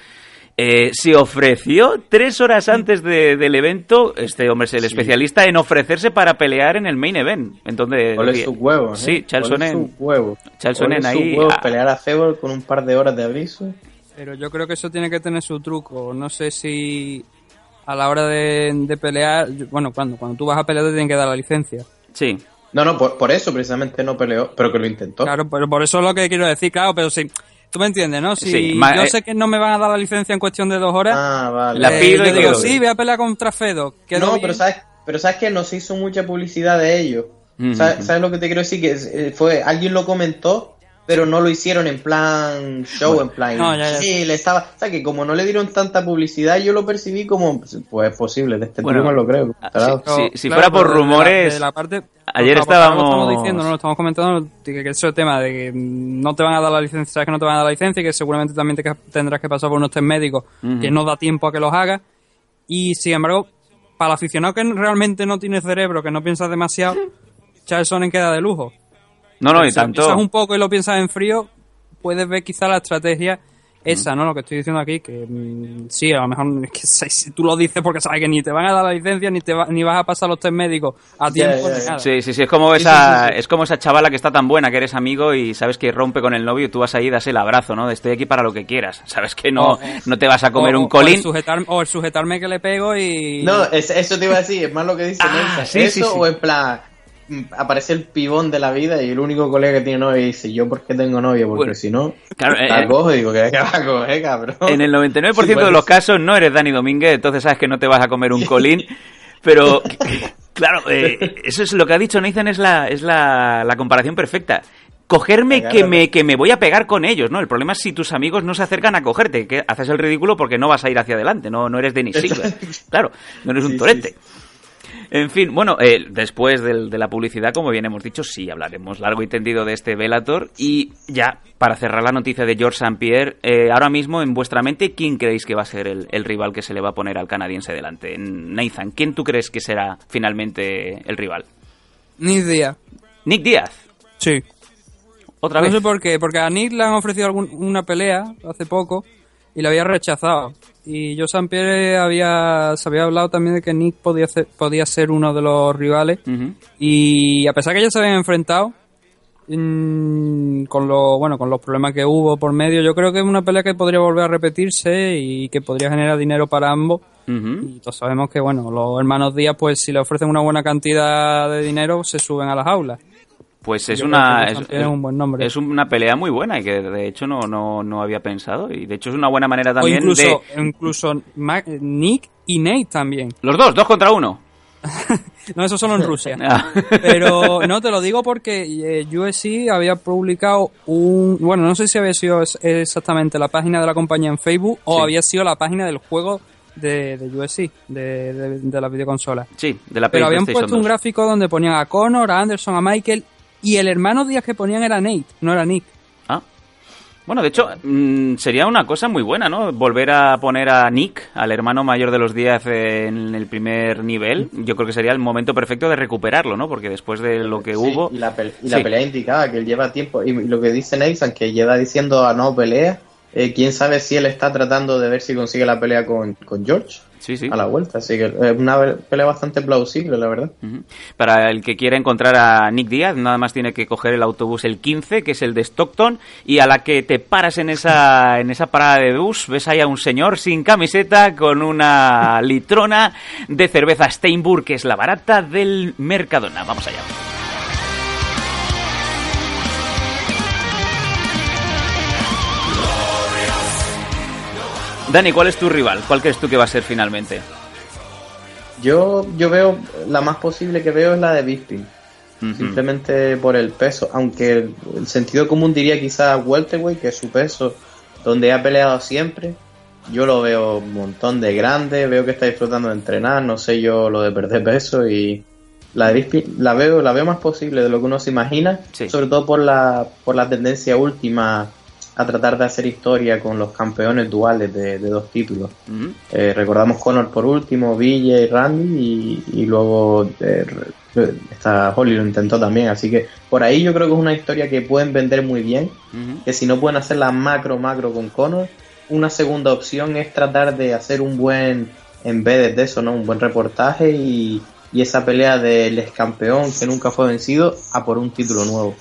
eh, se ofreció tres horas antes de- del evento, este hombre es el especialista en ofrecerse para pelear en el main event. Entonces, huevos, ¿eh? Sí, Charles Sonnen. sus huevos. Charles Sonnen ahí, huevos ah. pelear a Febor con un par de horas de aviso. Pero yo creo que eso tiene que tener su truco. No sé si a la hora de, de pelear, bueno, cuando, cuando tú vas a pelear te tienen que dar la licencia. Sí, No, no, por, por eso precisamente no peleó, pero que lo intentó. Claro, pero por eso es lo que quiero decir, claro, pero si tú me entiendes, ¿no? Si Sí, yo eh, sé que no me van a dar la licencia en cuestión de dos horas, Ah, vale. La eh, pido y digo, sí, voy a pelear contra Fedo. No, bien. pero sabes, pero sabes que no se hizo mucha publicidad de ello. ¿Sabes, sabes lo que te quiero decir? Que eh, fue, alguien lo comentó, pero no lo hicieron en plan show, en plan. No, ya, ya. Sí, le estaba. O sea, que como no le dieron tanta publicidad, yo lo percibí como, pues es posible, de este Bueno, me lo creo. ah, claro. si- si Claro, fuera por pero de la- rumores, de la parte- ayer estábamos- Lo estamos diciendo, no lo estamos comentando, que que eso es el tema de que no te van a dar la licencia, sabes que no te van a dar la licencia y que seguramente también te tendrás que pasar por unos test médicos que no da tiempo a que los hagas. Y sin embargo, para el aficionado que realmente no tiene cerebro, que no piensa demasiado, Charles Sonnen queda de lujo. No, no, y si lo tanto... piensas un poco y lo piensas en frío, puedes ver quizá la estrategia esa, ¿no? Lo que estoy diciendo aquí, que mm, sí, a lo mejor es que si si tú lo dices porque sabes que ni te van a dar la licencia ni te va- ni vas a pasar los test médicos a tiempo ya. nada. Sí, sí, sí, es como esa, sí, sí, sí. es como esa chavala que está tan buena que eres amigo y sabes que rompe con el novio y tú vas ahí y das el abrazo, ¿no? De estoy aquí para lo que quieras. Sabes que no, O- no te vas a comer O- un o colín. el, sujetar, o el sujetarme que le pego y... No, es- eso te iba a decir, es más lo que dice Ah, Nelson. sí, Eso sí, sí. o en plan, aparece el pibón de la vida y el único colega que tiene novia dice, yo por qué tengo novia, porque Bueno, si no, claro, la eh, cojo y digo, ¿qué, qué vas a coger, cabrón? En el 99% Sí, de pues, los casos no eres Dani Domínguez, entonces sabes que no te vas a comer un colín. Pero, claro, eh, eso es lo que ha dicho Nathan, es la, es la, la comparación perfecta. Cogerme que me, que me voy a pegar con ellos, ¿no? El problema es si tus amigos no se acercan a cogerte, que haces el ridículo porque no vas a ir hacia adelante, no, no eres Denis Silver. Claro, no eres un Sí, torete. sí, En fin, bueno, eh, después del- de la publicidad, como bien hemos dicho, sí hablaremos largo y tendido de este Velator. Y ya, para cerrar la noticia de George St. Pierre, eh, ahora mismo en vuestra mente, ¿quién creéis que va a ser el, el rival que se le va a poner al canadiense delante? Nathan, ¿quién tú crees que será finalmente el rival? Ni idea. Nick Díaz, Sí. otra No vez. sé por qué, porque a Nick le han ofrecido algún- una pelea hace poco y la había rechazado. Y yo San Pierre había, se había hablado también de que Nick podía ser, podía ser uno de los rivales. Y a pesar que ya se habían enfrentado, con lo, bueno, con los problemas que hubo por medio, yo creo que es una pelea que podría volver a repetirse y que podría generar dinero para ambos. Ujú. Y todos sabemos que, bueno, los hermanos Díaz, pues si le ofrecen una buena cantidad de dinero, se suben a las aulas. Pues es Yo una es un buen nombre. es una pelea muy buena y que de hecho no, no, no había pensado y de hecho es una buena manera también o incluso, de incluso Ma- Nick y Nate también. los dos dos contra uno No, eso solo en Rusia. Ah. Pero no, te lo digo porque eh, USC había publicado un... Bueno, no sé si había sido exactamente la página de la compañía en Facebook o Sí. había sido la página del juego de, de USC, de, de, de la videoconsola. sí de la Pero habían puesto un 2. gráfico donde ponían a Connor, a Anderson, a Michael y el hermano Díaz que ponían era Nate, no era Nick. Ah. Bueno, de hecho, mm, sería una cosa muy buena, ¿no? Volver a poner a Nick, al hermano mayor de los Díaz, en el primer nivel. Yo creo que sería el momento perfecto de recuperarlo, ¿no? Porque después de lo que Sí, hubo... Y la, pel- y la Sí. pelea indicada, que él lleva tiempo. Y lo que dice Nathan, que lleva diciendo a no pelea. eh, quién sabe si él está tratando de ver si consigue la pelea con, con George Sí, sí. a la vuelta. Así que es una pelea bastante plausible, la verdad. Para el que quiera encontrar a Nick Díaz, nada más tiene que coger el autobús el 15, que es el de Stockton, y a la que te paras en esa, en esa parada de bus, ves ahí a un señor sin camiseta con una litrona de cerveza Steinburg, que es la barata del Mercadona. Vamos allá. Dani, ¿cuál es tu rival? ¿Cuál crees tú que va a ser finalmente? Yo, yo veo, la más posible que veo es la de Bisping. Simplemente por el peso. Aunque el, el sentido común diría quizás Welterweight, que es su peso, donde ha peleado siempre. Yo lo veo un montón de grande, veo que está disfrutando de entrenar, no sé yo lo de perder peso y la de Bisping la veo, la veo más posible de lo que uno se imagina, Sí. sobre todo por la, por la tendencia última a tratar de hacer historia con los campeones duales de, de dos títulos. Eh, recordamos Conor por último, Villa y Randy y, y luego eh, esta Holly lo intentó también, así que por ahí yo creo que es una historia que pueden vender muy bien, que si no pueden hacer la macro macro con Conor, una segunda opción es tratar de hacer un buen embedded de eso, ¿no? Un buen reportaje y, y esa pelea del ex campeón que nunca fue vencido a por un título nuevo.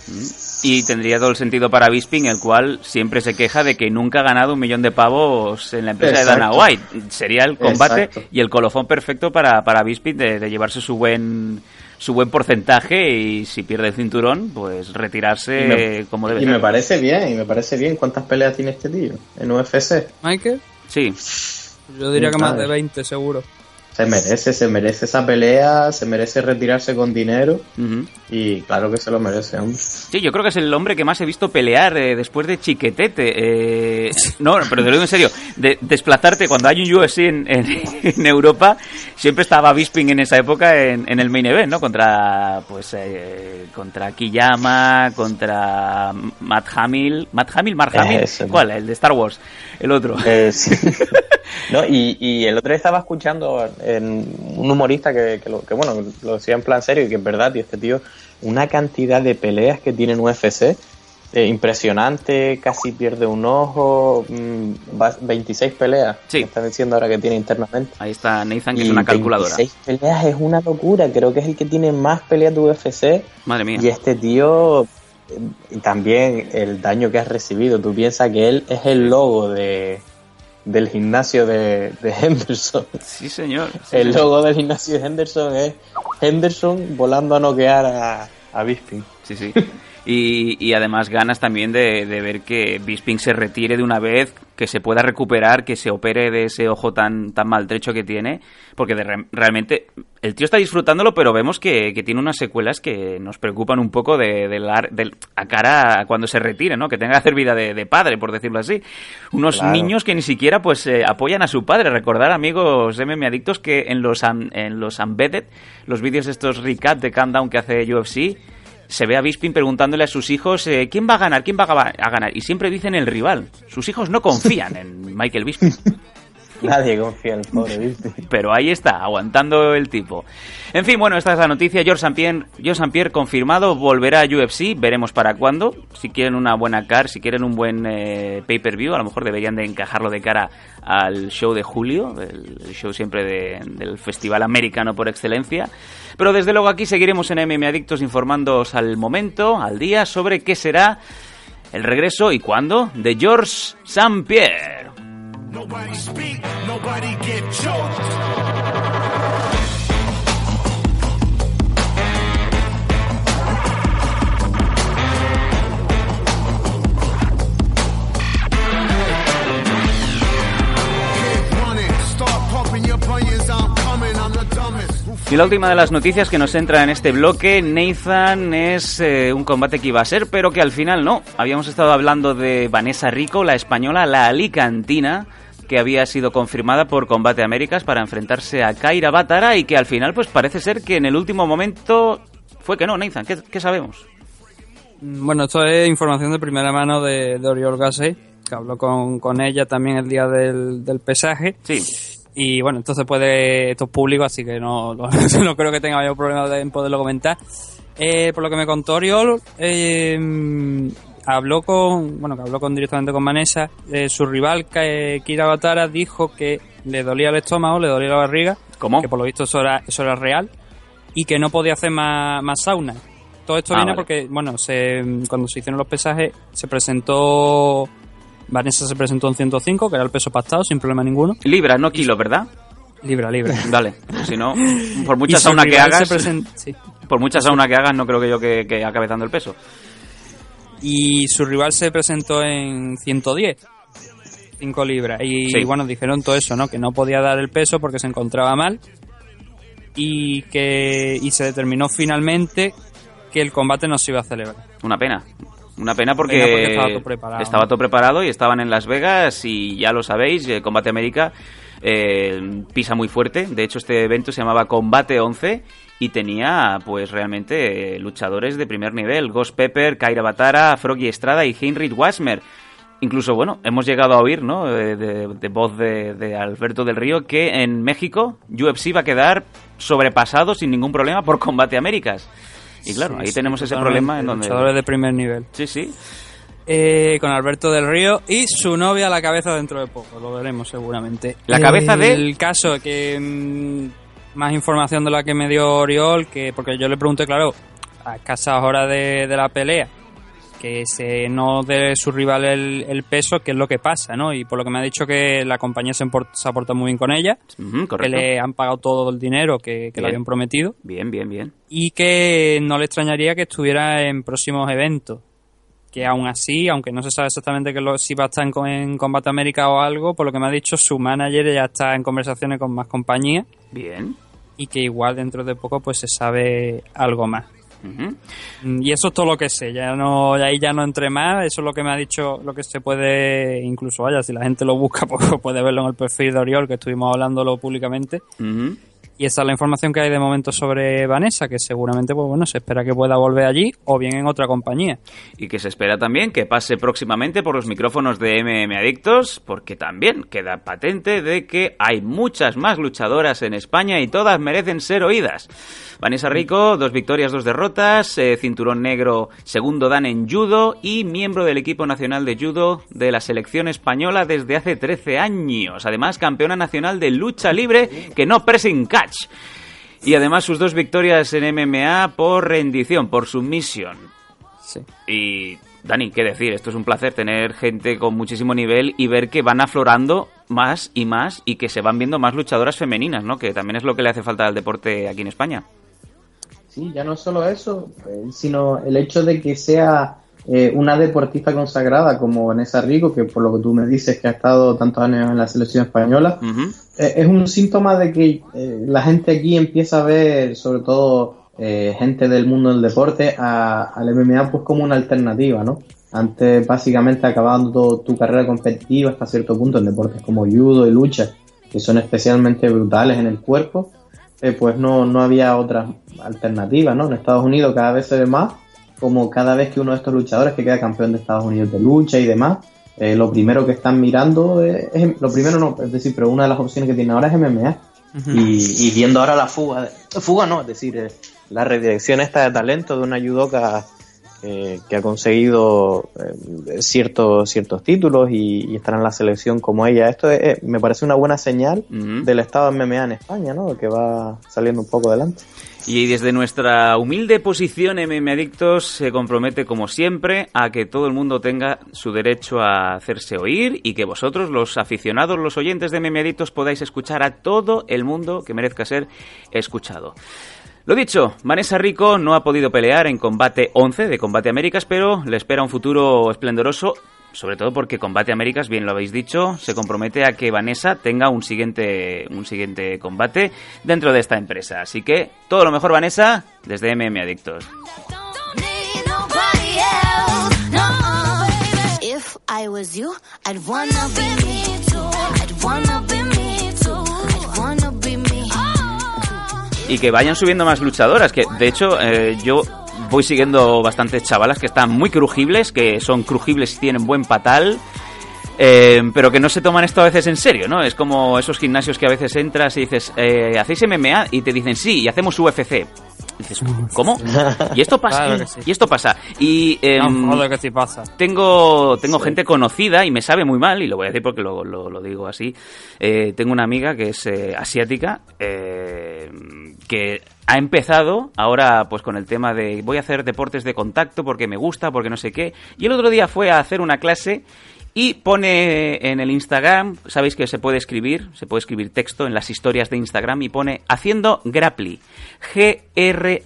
Y tendría todo el sentido para Bisping, el cual siempre se queja de que nunca ha ganado un millón de pavos en la empresa de Dana. White. Sería el combate Exacto. y el colofón perfecto para, para Bisping de, de llevarse su buen su buen porcentaje y si pierde el cinturón, pues retirarse me- como debe Y ser. me parece bien, y me parece bien cuántas peleas tiene este tío en UFC. Michael, Sí, yo diría que más de Madre. 20 seguro. Se merece, se merece esa pelea, se merece retirarse con dinero y claro que se lo merece, hombre. Sí, yo creo que es el hombre que más he visto pelear eh, después de Chiquetete. Eh, no, pero te lo digo en serio. De, desplazarte cuando hay un UFC en, en, en Europa, siempre estaba Bisping en esa época en, en el main event, ¿no? Contra, pues, eh, contra Kiyama, contra Matt Hamill. ¿Matt Hamill? ¿Mark Hamill? Ese. ¿Cuál? El de Star Wars. El otro. Eh, sí. no, y, y el otro estaba escuchando en un humorista que, que, lo, que, bueno, lo decía en plan serio y que es verdad, y este tío, una cantidad de peleas que tiene en UFC, eh, impresionante, casi pierde un ojo, mm, va- 26 peleas, Sí. me están diciendo ahora que tiene internamente. Ahí está Nathan, que es Y una calculadora. 26 peleas es una locura, creo que es el que tiene más peleas de UFC Madre mía. y este tío, eh, también el daño que ha recibido. Tú piensas que él es el logo de, del gimnasio de, de Henderson. Sí, señor. Sí, El señor. logo del gimnasio de Henderson es Henderson volando a noquear a, a Bisping. Sí, sí. Y, y además ganas también de, de ver que Bisping se retire de una vez, que se pueda recuperar, que se opere de ese ojo tan, tan maltrecho que tiene, porque de re- realmente el tío está disfrutándolo, pero vemos que, que tiene unas secuelas que nos preocupan un poco de, de la- del- a cara a cuando se retire, ¿no? Que tenga que hacer vida de, de padre, por decirlo así. Unos Claro. niños que ni siquiera pues eh, apoyan a su padre. Recordar, amigos MM adictos, que en los, en los Unvetted, los vídeos estos recap de Countdown que hace UFC, se ve a Bisping preguntándole a sus hijos eh, quién va a ganar, quién va a ganar. Y siempre dicen el rival. Sus hijos no confían en Michael Bisping. Nadie confía en el pobre Bisping. Pero ahí está, aguantando el tipo. En fin, bueno, esta es la noticia. George St. George. Pierre confirmado, volverá a UFC, veremos para cuándo. Si quieren una buena car, si quieren un buen eh, pay-per-view, a lo mejor deberían de encajarlo de cara al show de julio, el, show siempre de- del Festival Americano por excelencia. Pero desde luego aquí seguiremos en MM Adictos informándoos al momento, al día, sobre qué será el regreso y cuándo de George St. Pierre. Nobody speak, nobody get choked. Y la última de las noticias que nos entra en este bloque, Nathan, es eh, un combate que iba a ser, pero que al final no. Habíamos estado hablando de Vanessa Rico, la española, la alicantina, que había sido confirmada por Combate Américas para enfrentarse a Kaira Batara y que al final pues parece ser que en el último momento fue que no, Nathan, ¿qué, qué sabemos? Bueno, esto es información de primera mano de, de Oriol Gasset, que habló con, con ella también el día del, del pesaje. Sí, Y bueno, entonces puede, esto es público, así que no, no, no creo que tenga mayor problema de- en poderlo comentar. Eh, por lo que me contó Oriol, eh, habló con, bueno, que habló con directamente con Vanessa, eh, su rival Kira Batara dijo que le dolía el estómago, le dolía la barriga, ¿Cómo? que por lo visto eso era, eso era real, y que no podía hacer más, más sauna. Todo esto Ah, viene vale. porque, bueno, se, cuando se hicieron los pesajes, se presentó, Vanessa se presentó en 105, que era el peso pactado, sin problema ninguno. libra, no kilo, ¿verdad? Libra, libra. Dale, si no, por mucha sauna que hagas, sí. por mucha sauna que hagas, no creo que yo que, que acabe dando el peso. Y su rival se presentó en 110, 5 libras. Y Sí. bueno, dijeron todo eso, ¿no? Que no podía dar el peso porque se encontraba mal. Y que y se determinó finalmente que el combate no se iba a celebrar. Una pena. Una pena porque, Pena porque estaba todo preparado, estaba todo preparado y estaban en Las Vegas y ya lo sabéis, eh, Combate América eh, pisa muy fuerte. De hecho, este evento se llamaba Combate 11 y tenía pues realmente eh, luchadores de primer nivel. Ghost Pepper, Kaira Batara, Froggy Estrada y Heinrich Wasmer. Incluso, bueno, hemos llegado a oír, ¿no? Eh, De, de voz de, de Alberto del Río que en México UFC va a quedar sobrepasado sin ningún problema por Combate Américas. Y claro, Sí, ahí sí, tenemos ese problema en donde... Luchadores de primer nivel. Sí, sí. Eh, con Alberto del Río y su novia a la cabeza dentro de poco. Lo veremos seguramente. ¿La cabeza de? El caso que. mm, más información de la que me dio Oriol, que porque yo le pregunté, claro, a escasas horas de, de la pelea, que se no dé su rival el, el peso, qué es lo que pasa, ¿no? Y por lo que me ha dicho que la compañía se, ha portado muy bien con ella, que le han pagado todo el dinero que, que le habían prometido Bien, bien, bien. y que no le extrañaría que estuviera en próximos eventos. Que aún así, aunque no se sabe exactamente que lo, si va a estar en, en Combate América o algo, por lo que me ha dicho, su manager ya está en conversaciones con más compañías Bien. Y que igual dentro de poco pues se sabe algo más. Mm, Y eso es todo lo que sé, ya no, ahí ya no entré más, eso es lo que me ha dicho, lo que se puede, incluso vaya, si la gente lo busca, pues puede verlo en el perfil de Oriol, que estuvimos hablándolo públicamente. Ujú. Y esa es la información que hay de momento sobre Vanessa, que seguramente, pues bueno, se espera que pueda volver allí o bien en otra compañía. Y que se espera también que pase próximamente por los micrófonos de MM Adictos, porque también queda patente de que hay muchas más luchadoras en España y todas merecen ser oídas. Vanessa Rico, dos victorias, dos derrotas, eh, cinturón negro, segundo dan en judo y miembro del equipo nacional de judo de la selección española desde hace 13 años. Además, campeona nacional de lucha libre que no pressing catch. Y además sus dos victorias en MMA por rendición, por sumisión. Sí. Y Dani, qué decir, esto es un placer tener gente con muchísimo nivel y ver que van aflorando más y más y que se van viendo más luchadoras femeninas, ¿no? Que también es lo que le hace falta al deporte aquí en España. Sí, ya no solo eso, eh, sino el hecho de que sea eh, una deportista consagrada como Vanessa Rico, que por lo que tú me dices que ha estado tantos años en la selección española, eh, es un síntoma de que eh, la gente aquí empieza a ver, sobre todo gente del mundo del deporte, a- al MMA pues como una alternativa, ¿no? Antes básicamente acabando tu carrera competitiva hasta cierto punto en deportes como judo y lucha, que son especialmente brutales en el cuerpo, pues no, no había otra alternativa, ¿no? En Estados Unidos cada vez se ve más, como cada vez que uno de estos luchadores que queda campeón de Estados Unidos de lucha y demás, eh, lo primero que están mirando es, es- lo primero no, es decir, pero una de las opciones que tiene ahora es MMA. y, y viendo ahora la fuga, fuga no, es decir, eh, la redirección esta de talento de una judoka eh, que ha conseguido eh, ciertos ciertos títulos y, y estar en la selección como ella. Esto es- me parece una buena señal del estado de MMA en España, ¿no? Que va saliendo un poco adelante. Y desde nuestra humilde posición MM Adictos se compromete como siempre a que todo el mundo tenga su derecho a hacerse oír y que vosotros, los aficionados, los oyentes de MM podáis escuchar a todo el mundo que merezca ser escuchado. Lo dicho, Vanessa Rico no ha podido pelear en Combate 11 de Combate Américas, pero le espera un futuro esplendoroso, sobre todo porque Combate Américas, bien lo habéis dicho, se compromete a que Vanessa tenga un siguiente, un siguiente combate dentro de esta empresa. Así que todo lo mejor, Vanessa, desde MM Adictos. Y que vayan subiendo más luchadoras. Que de hecho, eh, yo voy siguiendo bastantes chavalas que están muy crujibles, que son crujibles y tienen buen patal. eh, pero que no se toman esto a veces en serio, ¿no? Es como esos gimnasios que a veces entras y dices, eh, ¿hacéis MMA? Y te dicen, sí, y hacemos UFC. Y dices, ¿cómo? Y esto pasa. Claro que sí. Y esto pasa. Y em, No, joder, que sí pasa. tengo, tengo gente conocida y me sabe muy mal, y lo voy a decir porque lo, lo- lo digo así. Eh, tengo una amiga que es eh, asiática, eh, que ha empezado ahora pues con el tema de voy a hacer deportes de contacto porque me gusta, porque no sé qué. Y el otro día fue a hacer una clase y pone en el Instagram, sabéis que se puede escribir, se puede escribir texto en las historias de Instagram y pone haciendo grappli, G-R-A-P-L-I.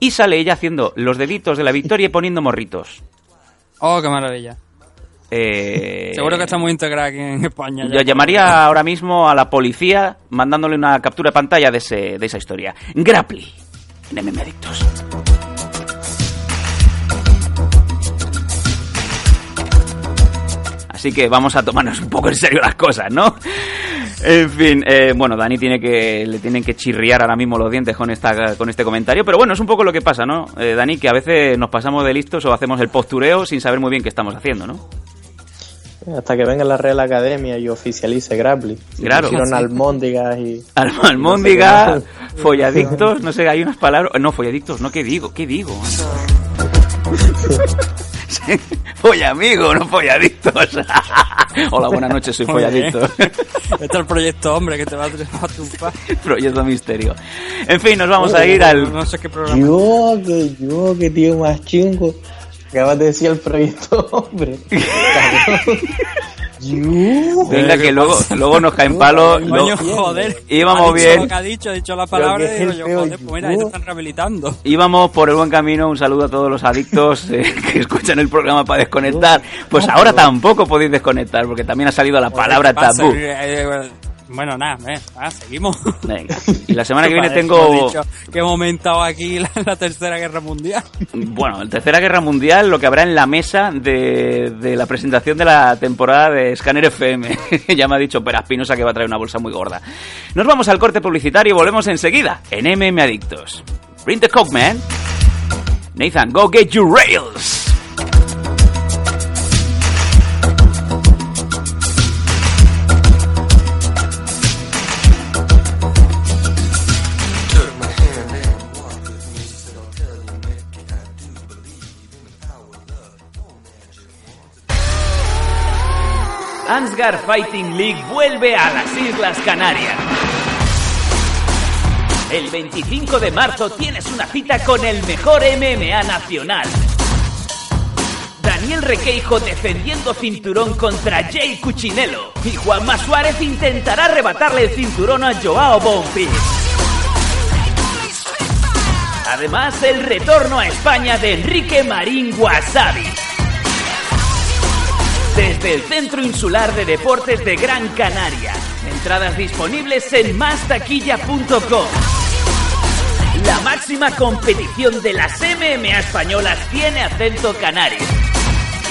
Y sale ella haciendo los deditos de la victoria y poniendo morritos. Oh, qué maravilla. Eh, Seguro que está muy integrada aquí en España. Yo llamaría ahora mismo a la policía mandándole una captura de pantalla de, ese, de esa historia. Grappli, en MM Adictos. Así que vamos a tomarnos un poco en serio las cosas, ¿no? En fin, eh, bueno, Dani tiene que le tienen que chirriar ahora mismo los dientes con esta con este comentario, pero bueno, es un poco lo que pasa, ¿no? Eh, Dani, que a veces nos pasamos de listos o hacemos el postureo sin saber muy bien qué estamos haciendo, ¿no? Hasta que venga la Real Academia y oficialice Grappling. Si Claro. Hicieron Sí. almóndigas y... Al- Almóndiga, folladictos, no sé, hay unas palabras. No, folladictos, no, ¿qué digo? ¿Qué digo? Follamigo, no folladictos. Hola, buenas noches, soy folladicto. Este es el proyecto hombre que te va a tri- a triunfar. Proyecto misterio. En fin, nos vamos a ir al. No sé qué programa. Yo, que yo, que tío más chungo. Acabas de decir el proyecto, hombre. Venga, que luego, luego nos caen palos. Coño, lo- joder. íbamos ha dicho bien. lo que ha dicho, ha dicho la palabra y digo yo, joder, pues mira, ahí te yo. están rehabilitando. Íbamos por el buen camino. Un saludo a todos los adictos eh, que escuchan el programa para desconectar. Pues ahora tampoco podéis desconectar porque también ha salido la palabra ¿Qué pasa? tabú. Bueno, nada, eh, ah, seguimos. Venga. Y la semana que viene tengo. dicho que hemos aumentado aquí la, la tercera guerra mundial. Bueno, la Tercera Guerra Mundial, lo que habrá en la mesa de, de la presentación de la temporada de Scanner FM. ya me ha dicho Pera Espinosa que va a traer una bolsa muy gorda. Nos vamos al corte publicitario y volvemos enseguida en MM Adictos. Bring the coke, man. Nathan, go get your rails. Ansgar Fighting League vuelve a las Islas Canarias. El 25 de marzo tienes una cita con el mejor MMA nacional. Daniel Requeijo defendiendo cinturón contra Jay Cuchinello. Y Juanma Suárez intentará arrebatarle el cinturón a Joao Bonfils. Además, el retorno a España de Enrique Marín Wasabi. Desde el Centro Insular de Deportes de Gran Canaria. Entradas disponibles en mastaquilla.com. La máxima competición de las MMA españolas tiene acento canario.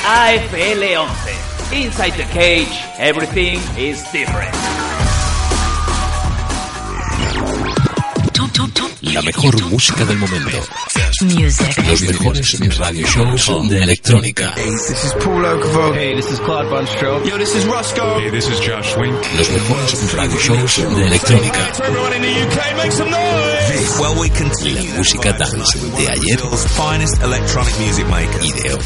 AFL 11. Inside the cage, everything is different. La mejor música del momento. Los mejores radio shows de electrónica. This is Paul Oakenfold. Hey, this is Claude Von Stroh. Yo, this is Roscoe. Hey, this is Josh Wink. Los mejores radio shows de electrónica. La música dance de ayer finest electronic music maker. y de hoy.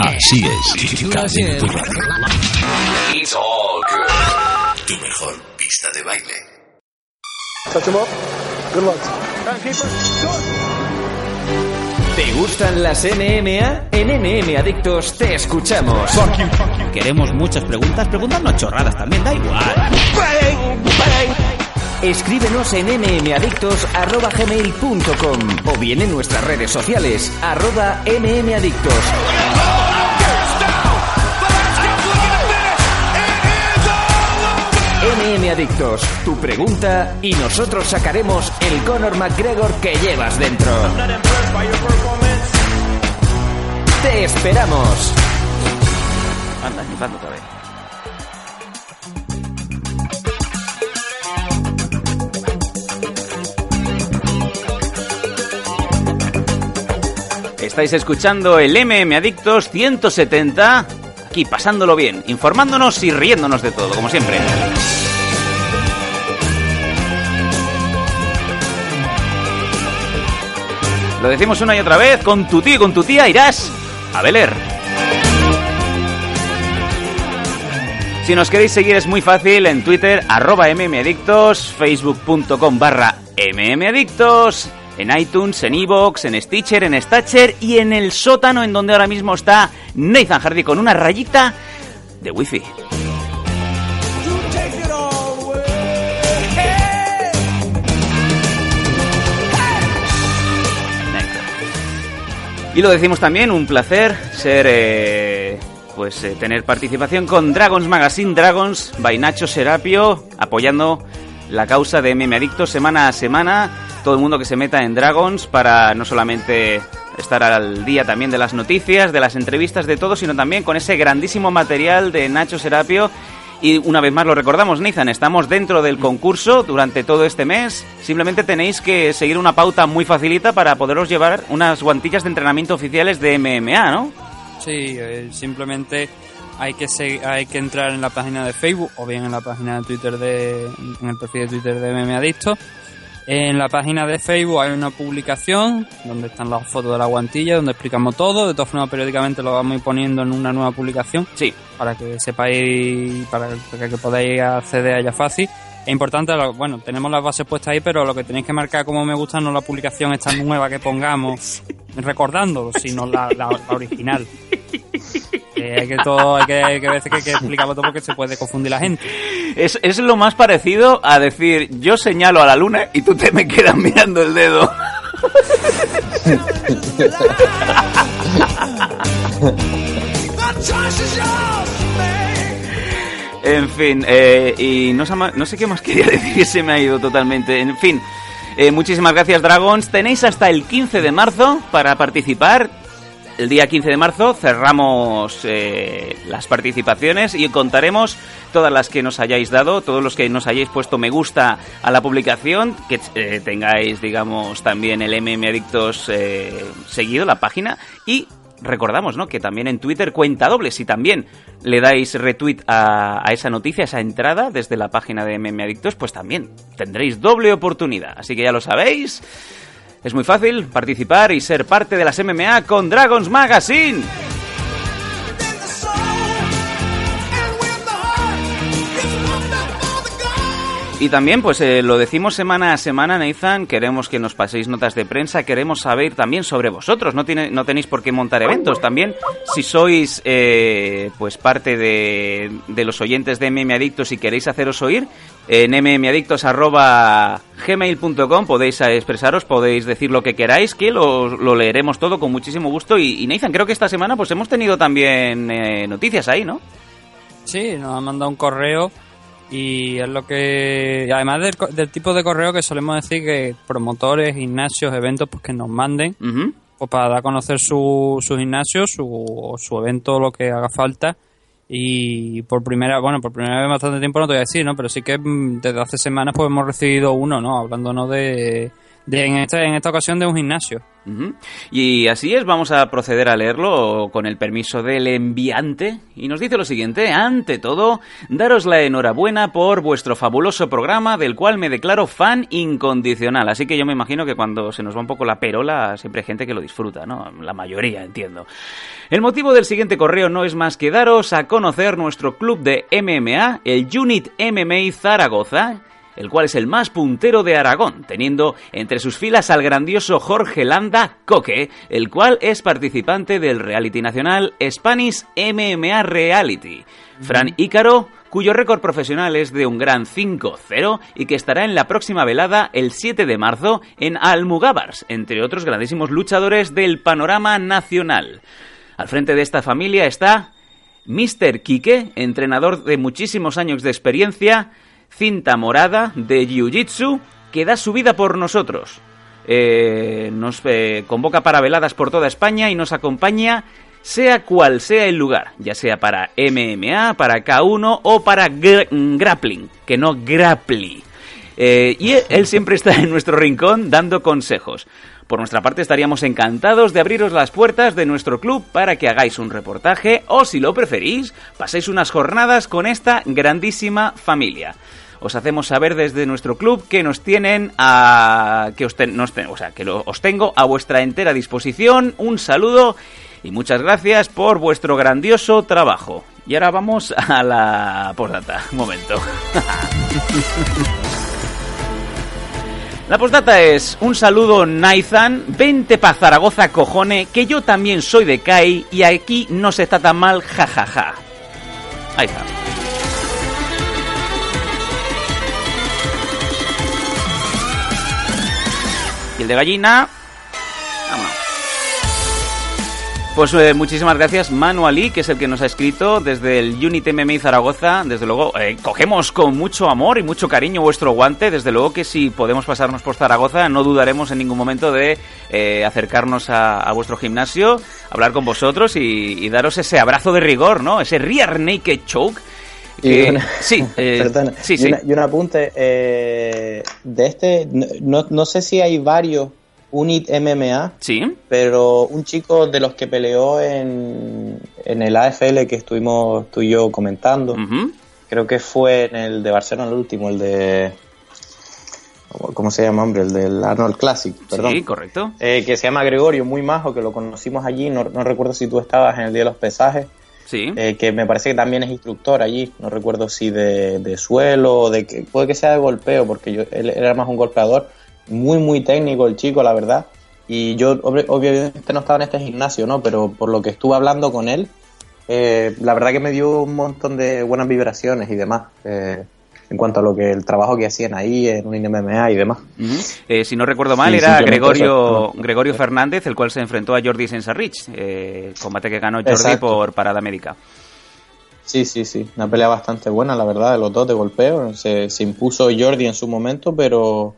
Así es. Cadena tu radio. It's all good. Tu mejor pista de baile. Touch him up. ¿Te gustan las MMA? En MM Adictos te escuchamos. Queremos muchas preguntas, preguntarnos chorradas también, da igual. Escríbenos en mmadictos.gmail.com o bien en nuestras redes sociales, arroba mmadictos. Adictos, tu pregunta y nosotros sacaremos el Conor McGregor que llevas dentro. ¡Te esperamos! Anda, nifando otra vez. Estáis escuchando el MM Adictos 170, aquí pasándolo bien, informándonos y riéndonos de todo, como siempre. Lo decimos una y otra vez, con tu tío y con tu tía irás a Beler. Si nos queréis seguir es muy fácil en Twitter, arroba mmadictos, facebook.com barra mmadictos, en iTunes, en Evox, en Stitcher, en Statcher y en el sótano en donde ahora mismo está Nathan Hardy con una rayita de wifi. Y lo decimos también, un placer ser, eh, pues eh, tener participación con Dragons Magazine, Dragons by Nacho Serapio, apoyando la causa de MM Adictos semana a semana. Todo el mundo que se meta en Dragons para no solamente estar al día también de las noticias, de las entrevistas, de todo, sino también con ese grandísimo material de Nacho Serapio. Y una vez más lo recordamos, Nathan, estamos dentro del concurso durante todo este mes. Simplemente tenéis que seguir una pauta muy facilita para poderos llevar unas guantillas de entrenamiento oficiales de MMA, ¿no? Sí, eh, simplemente hay que hay que entrar en la página de Facebook o bien en la página de Twitter de en el perfil de Twitter de Meme Adicto. En la página de Facebook hay una publicación donde están las fotos de la guantilla, donde explicamos todo. De todas formas, periódicamente lo vamos a ir poniendo en una nueva publicación. Sí. Para que sepáis, para que, podáis acceder a ella fácil. Es importante, bueno, tenemos las bases puestas ahí, pero lo que tenéis que marcar como me gusta no la publicación esta nueva que pongamos, recordándolo, sino la, la- la original. Hay que todo, hay que, hay que explicarlo todo porque se puede confundir la gente. Es, es lo más parecido a decir, yo señalo a la luna y tú te me quedas mirando el dedo. En fin, eh, y no sé qué más quería decir, se me ha ido totalmente. En fin, eh, muchísimas gracias Dragons. Tenéis hasta el 15 de marzo para participar. El día 15 de marzo cerramos eh, las participaciones y contaremos todas las que nos hayáis dado, todos los que nos hayáis puesto me gusta a la publicación, que eh, tengáis, digamos, también el MM Adictos eh, seguido, la página, y recordamos, ¿no? Que también en Twitter cuenta doble. Si también le dais retweet a, a esa noticia, a esa entrada desde la página de MM Adictos, pues también tendréis doble oportunidad. Así que ya lo sabéis. Es muy fácil participar y ser parte de las MMA con Dragons Magazine. Y también, pues eh, lo decimos semana a semana, Nathan, queremos que nos paséis notas de prensa, queremos saber también sobre vosotros, no, tiene, no tenéis por qué montar eventos, también si sois eh, pues parte de, de los oyentes de MM Adictos y queréis haceros oír, en mmadictos.gmail.com podéis eh, expresaros, podéis decir lo que queráis, que lo, lo leeremos todo con muchísimo gusto. Y, y, creo que esta semana pues hemos tenido también eh, noticias ahí, ¿no? Sí, nos han mandado un correo y es lo que... además del, del tipo de correo que solemos decir que promotores, gimnasios, eventos, pues que nos manden pues para dar a conocer su, su gimnasio, su, su evento, lo que haga falta. Y por primera, bueno, por primera vez bastante tiempo no te voy a decir, ¿no? Pero sí que mm, desde hace semanas pues hemos recibido uno, ¿no? Hablándonos de, de en, esta, en esta ocasión de un gimnasio. Y así es, vamos a proceder a leerlo con el permiso del enviante. Y nos dice lo siguiente, ante todo, daros la enhorabuena por vuestro fabuloso programa del cual me declaro fan incondicional. Así que yo me imagino que cuando se nos va un poco la perola, siempre hay gente que lo disfruta, ¿no? La mayoría, entiendo. El motivo del siguiente correo no es más que daros a conocer nuestro club de MMA, el Unit MMA Zaragoza, el cual es el más puntero de Aragón, teniendo entre sus filas al grandioso Jorge Landa Coque, el cual es participante del reality nacional Spanish MMA Reality. Fran Ícaro, cuyo récord profesional es de un gran 5-0 y que estará en la próxima velada el 7 de marzo en Almugábars, entre otros grandísimos luchadores del panorama nacional. Al frente de esta familia está Mr. Quique, entrenador de muchísimos años de experiencia, cinta morada de Jiu-Jitsu, que da su vida por nosotros. Eh, nos eh, convoca para veladas por toda España y nos acompaña sea cual sea el lugar, ya sea para MMA, para K1 o para gra- grappling, que no grappli. Eh, y él siempre está en nuestro rincón dando consejos. Por nuestra parte estaríamos encantados de abriros las puertas de nuestro club para que hagáis un reportaje o si lo preferís, paséis unas jornadas con esta grandísima familia. Os hacemos saber desde nuestro club que nos tienen a que os, o que lo- tengo a vuestra entera disposición. Un saludo y muchas gracias por vuestro grandioso trabajo. Y ahora vamos a la postdata. Un momento. La postdata es un saludo Nathan, vente pa Zaragoza cojone, que yo también soy de CAI y aquí no se está tan mal, jajaja. Ahí está. Y el de gallina. Vámonos. Pues eh, muchísimas gracias Manu Ali, que es el que nos ha escrito desde el Unit MMA Zaragoza. Desde luego, eh, cogemos con mucho amor y mucho cariño vuestro guante. Desde luego que si podemos pasarnos por Zaragoza, no dudaremos en ningún momento de eh, acercarnos a, a vuestro gimnasio, hablar con vosotros y, y daros ese abrazo de rigor, ¿no? Ese rear naked choke. Y que- una- sí, eh, Perdona, sí, y, sí. una- y un apunte eh, de este, no, no sé si hay varios Unit MMA, sí. pero un chico de los que peleó en, en el AFL que estuvimos tú y yo comentando, creo que fue en el de Barcelona el último, el de... ¿Cómo se llama, hombre? El del Arnold Classic, perdón. Sí, correcto. Eh, que se llama Gregorio, muy majo, que lo conocimos allí, no, no recuerdo si tú estabas en el día de los pesajes. Sí. Eh, que me parece que también es instructor allí, no recuerdo si de, de suelo o de que puede que sea de golpeo, porque yo, él, él era más un golpeador, muy muy técnico el chico, la verdad. Y yo obvi- obviamente no estaba en este gimnasio, ¿no? Pero por lo que estuve hablando con él, eh, la verdad que me dio un montón de buenas vibraciones y demás. eh, en cuanto a lo que el trabajo que hacían ahí en un MMA y demás. Eh, si no recuerdo mal, Sí, era Gregorio, eso. Gregorio Fernández, el cual se enfrentó a Jordi Sensarrich, eh, combate que ganó Jordi Exacto. por parada médica. Sí, sí, sí. Una pelea bastante buena, la verdad, de los dos de golpeo. Se, se impuso Jordi en su momento, pero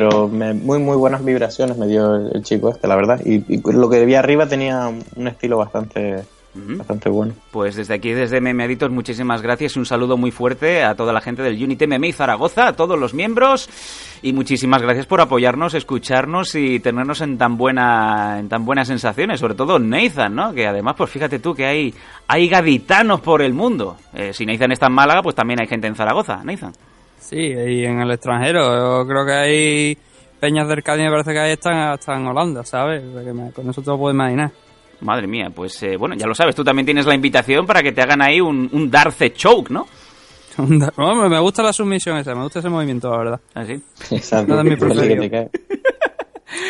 pero me- muy, muy buenas vibraciones me dio el, el chico este, la verdad. Y, y lo que vi arriba tenía un estilo bastante, bastante bueno. Pues desde aquí, desde Adictos, muchísimas gracias y un saludo muy fuerte a toda la gente del Unity MMA Zaragoza, a todos los miembros y muchísimas gracias por apoyarnos, escucharnos y tenernos en tan buena en tan buenas sensaciones, sobre todo Nathan, ¿no? Que además, pues fíjate tú que hay hay gaditanos por el mundo. Eh, si Nathan está en Málaga, pues también hay gente en Zaragoza, Nathan. Sí, y en el extranjero. Yo creo que hay peñas del Cádiz, me parece que hay están hasta en Holanda, ¿sabes? O sea que me- con eso te lo puedo imaginar. Madre mía, pues eh, bueno, ya lo sabes, tú también tienes la invitación para que te hagan ahí un, un Darce Choke, ¿no? Me gusta la sumisión esa, me gusta ese movimiento, la verdad. ¿Ah, sí? Exacto. No es mi.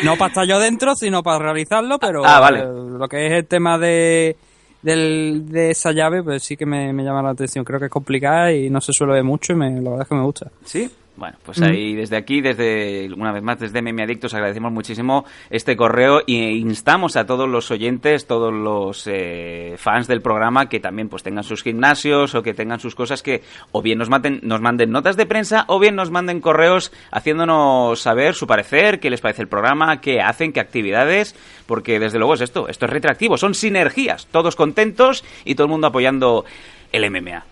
No para estar yo dentro, sino para realizarlo, pero Ah, vale. eh, lo que es el tema de, del- de esa llave, pues sí que me, me llama la atención. Creo que es complicada y no se suele ver mucho y me, la verdad es que me gusta. ¿Sí? Bueno, pues Mm. ahí desde aquí, desde una vez más desde Meme Adictos agradecemos muchísimo este correo e instamos a todos los oyentes, todos los eh, fans del programa que también pues tengan sus gimnasios o que tengan sus cosas que o bien nos manden, nos manden notas de prensa o bien nos manden correos haciéndonos saber su parecer, qué les parece el programa, qué hacen, qué actividades, porque desde luego es esto, esto es retractivo, son sinergias, todos contentos y todo el mundo apoyando el MMA.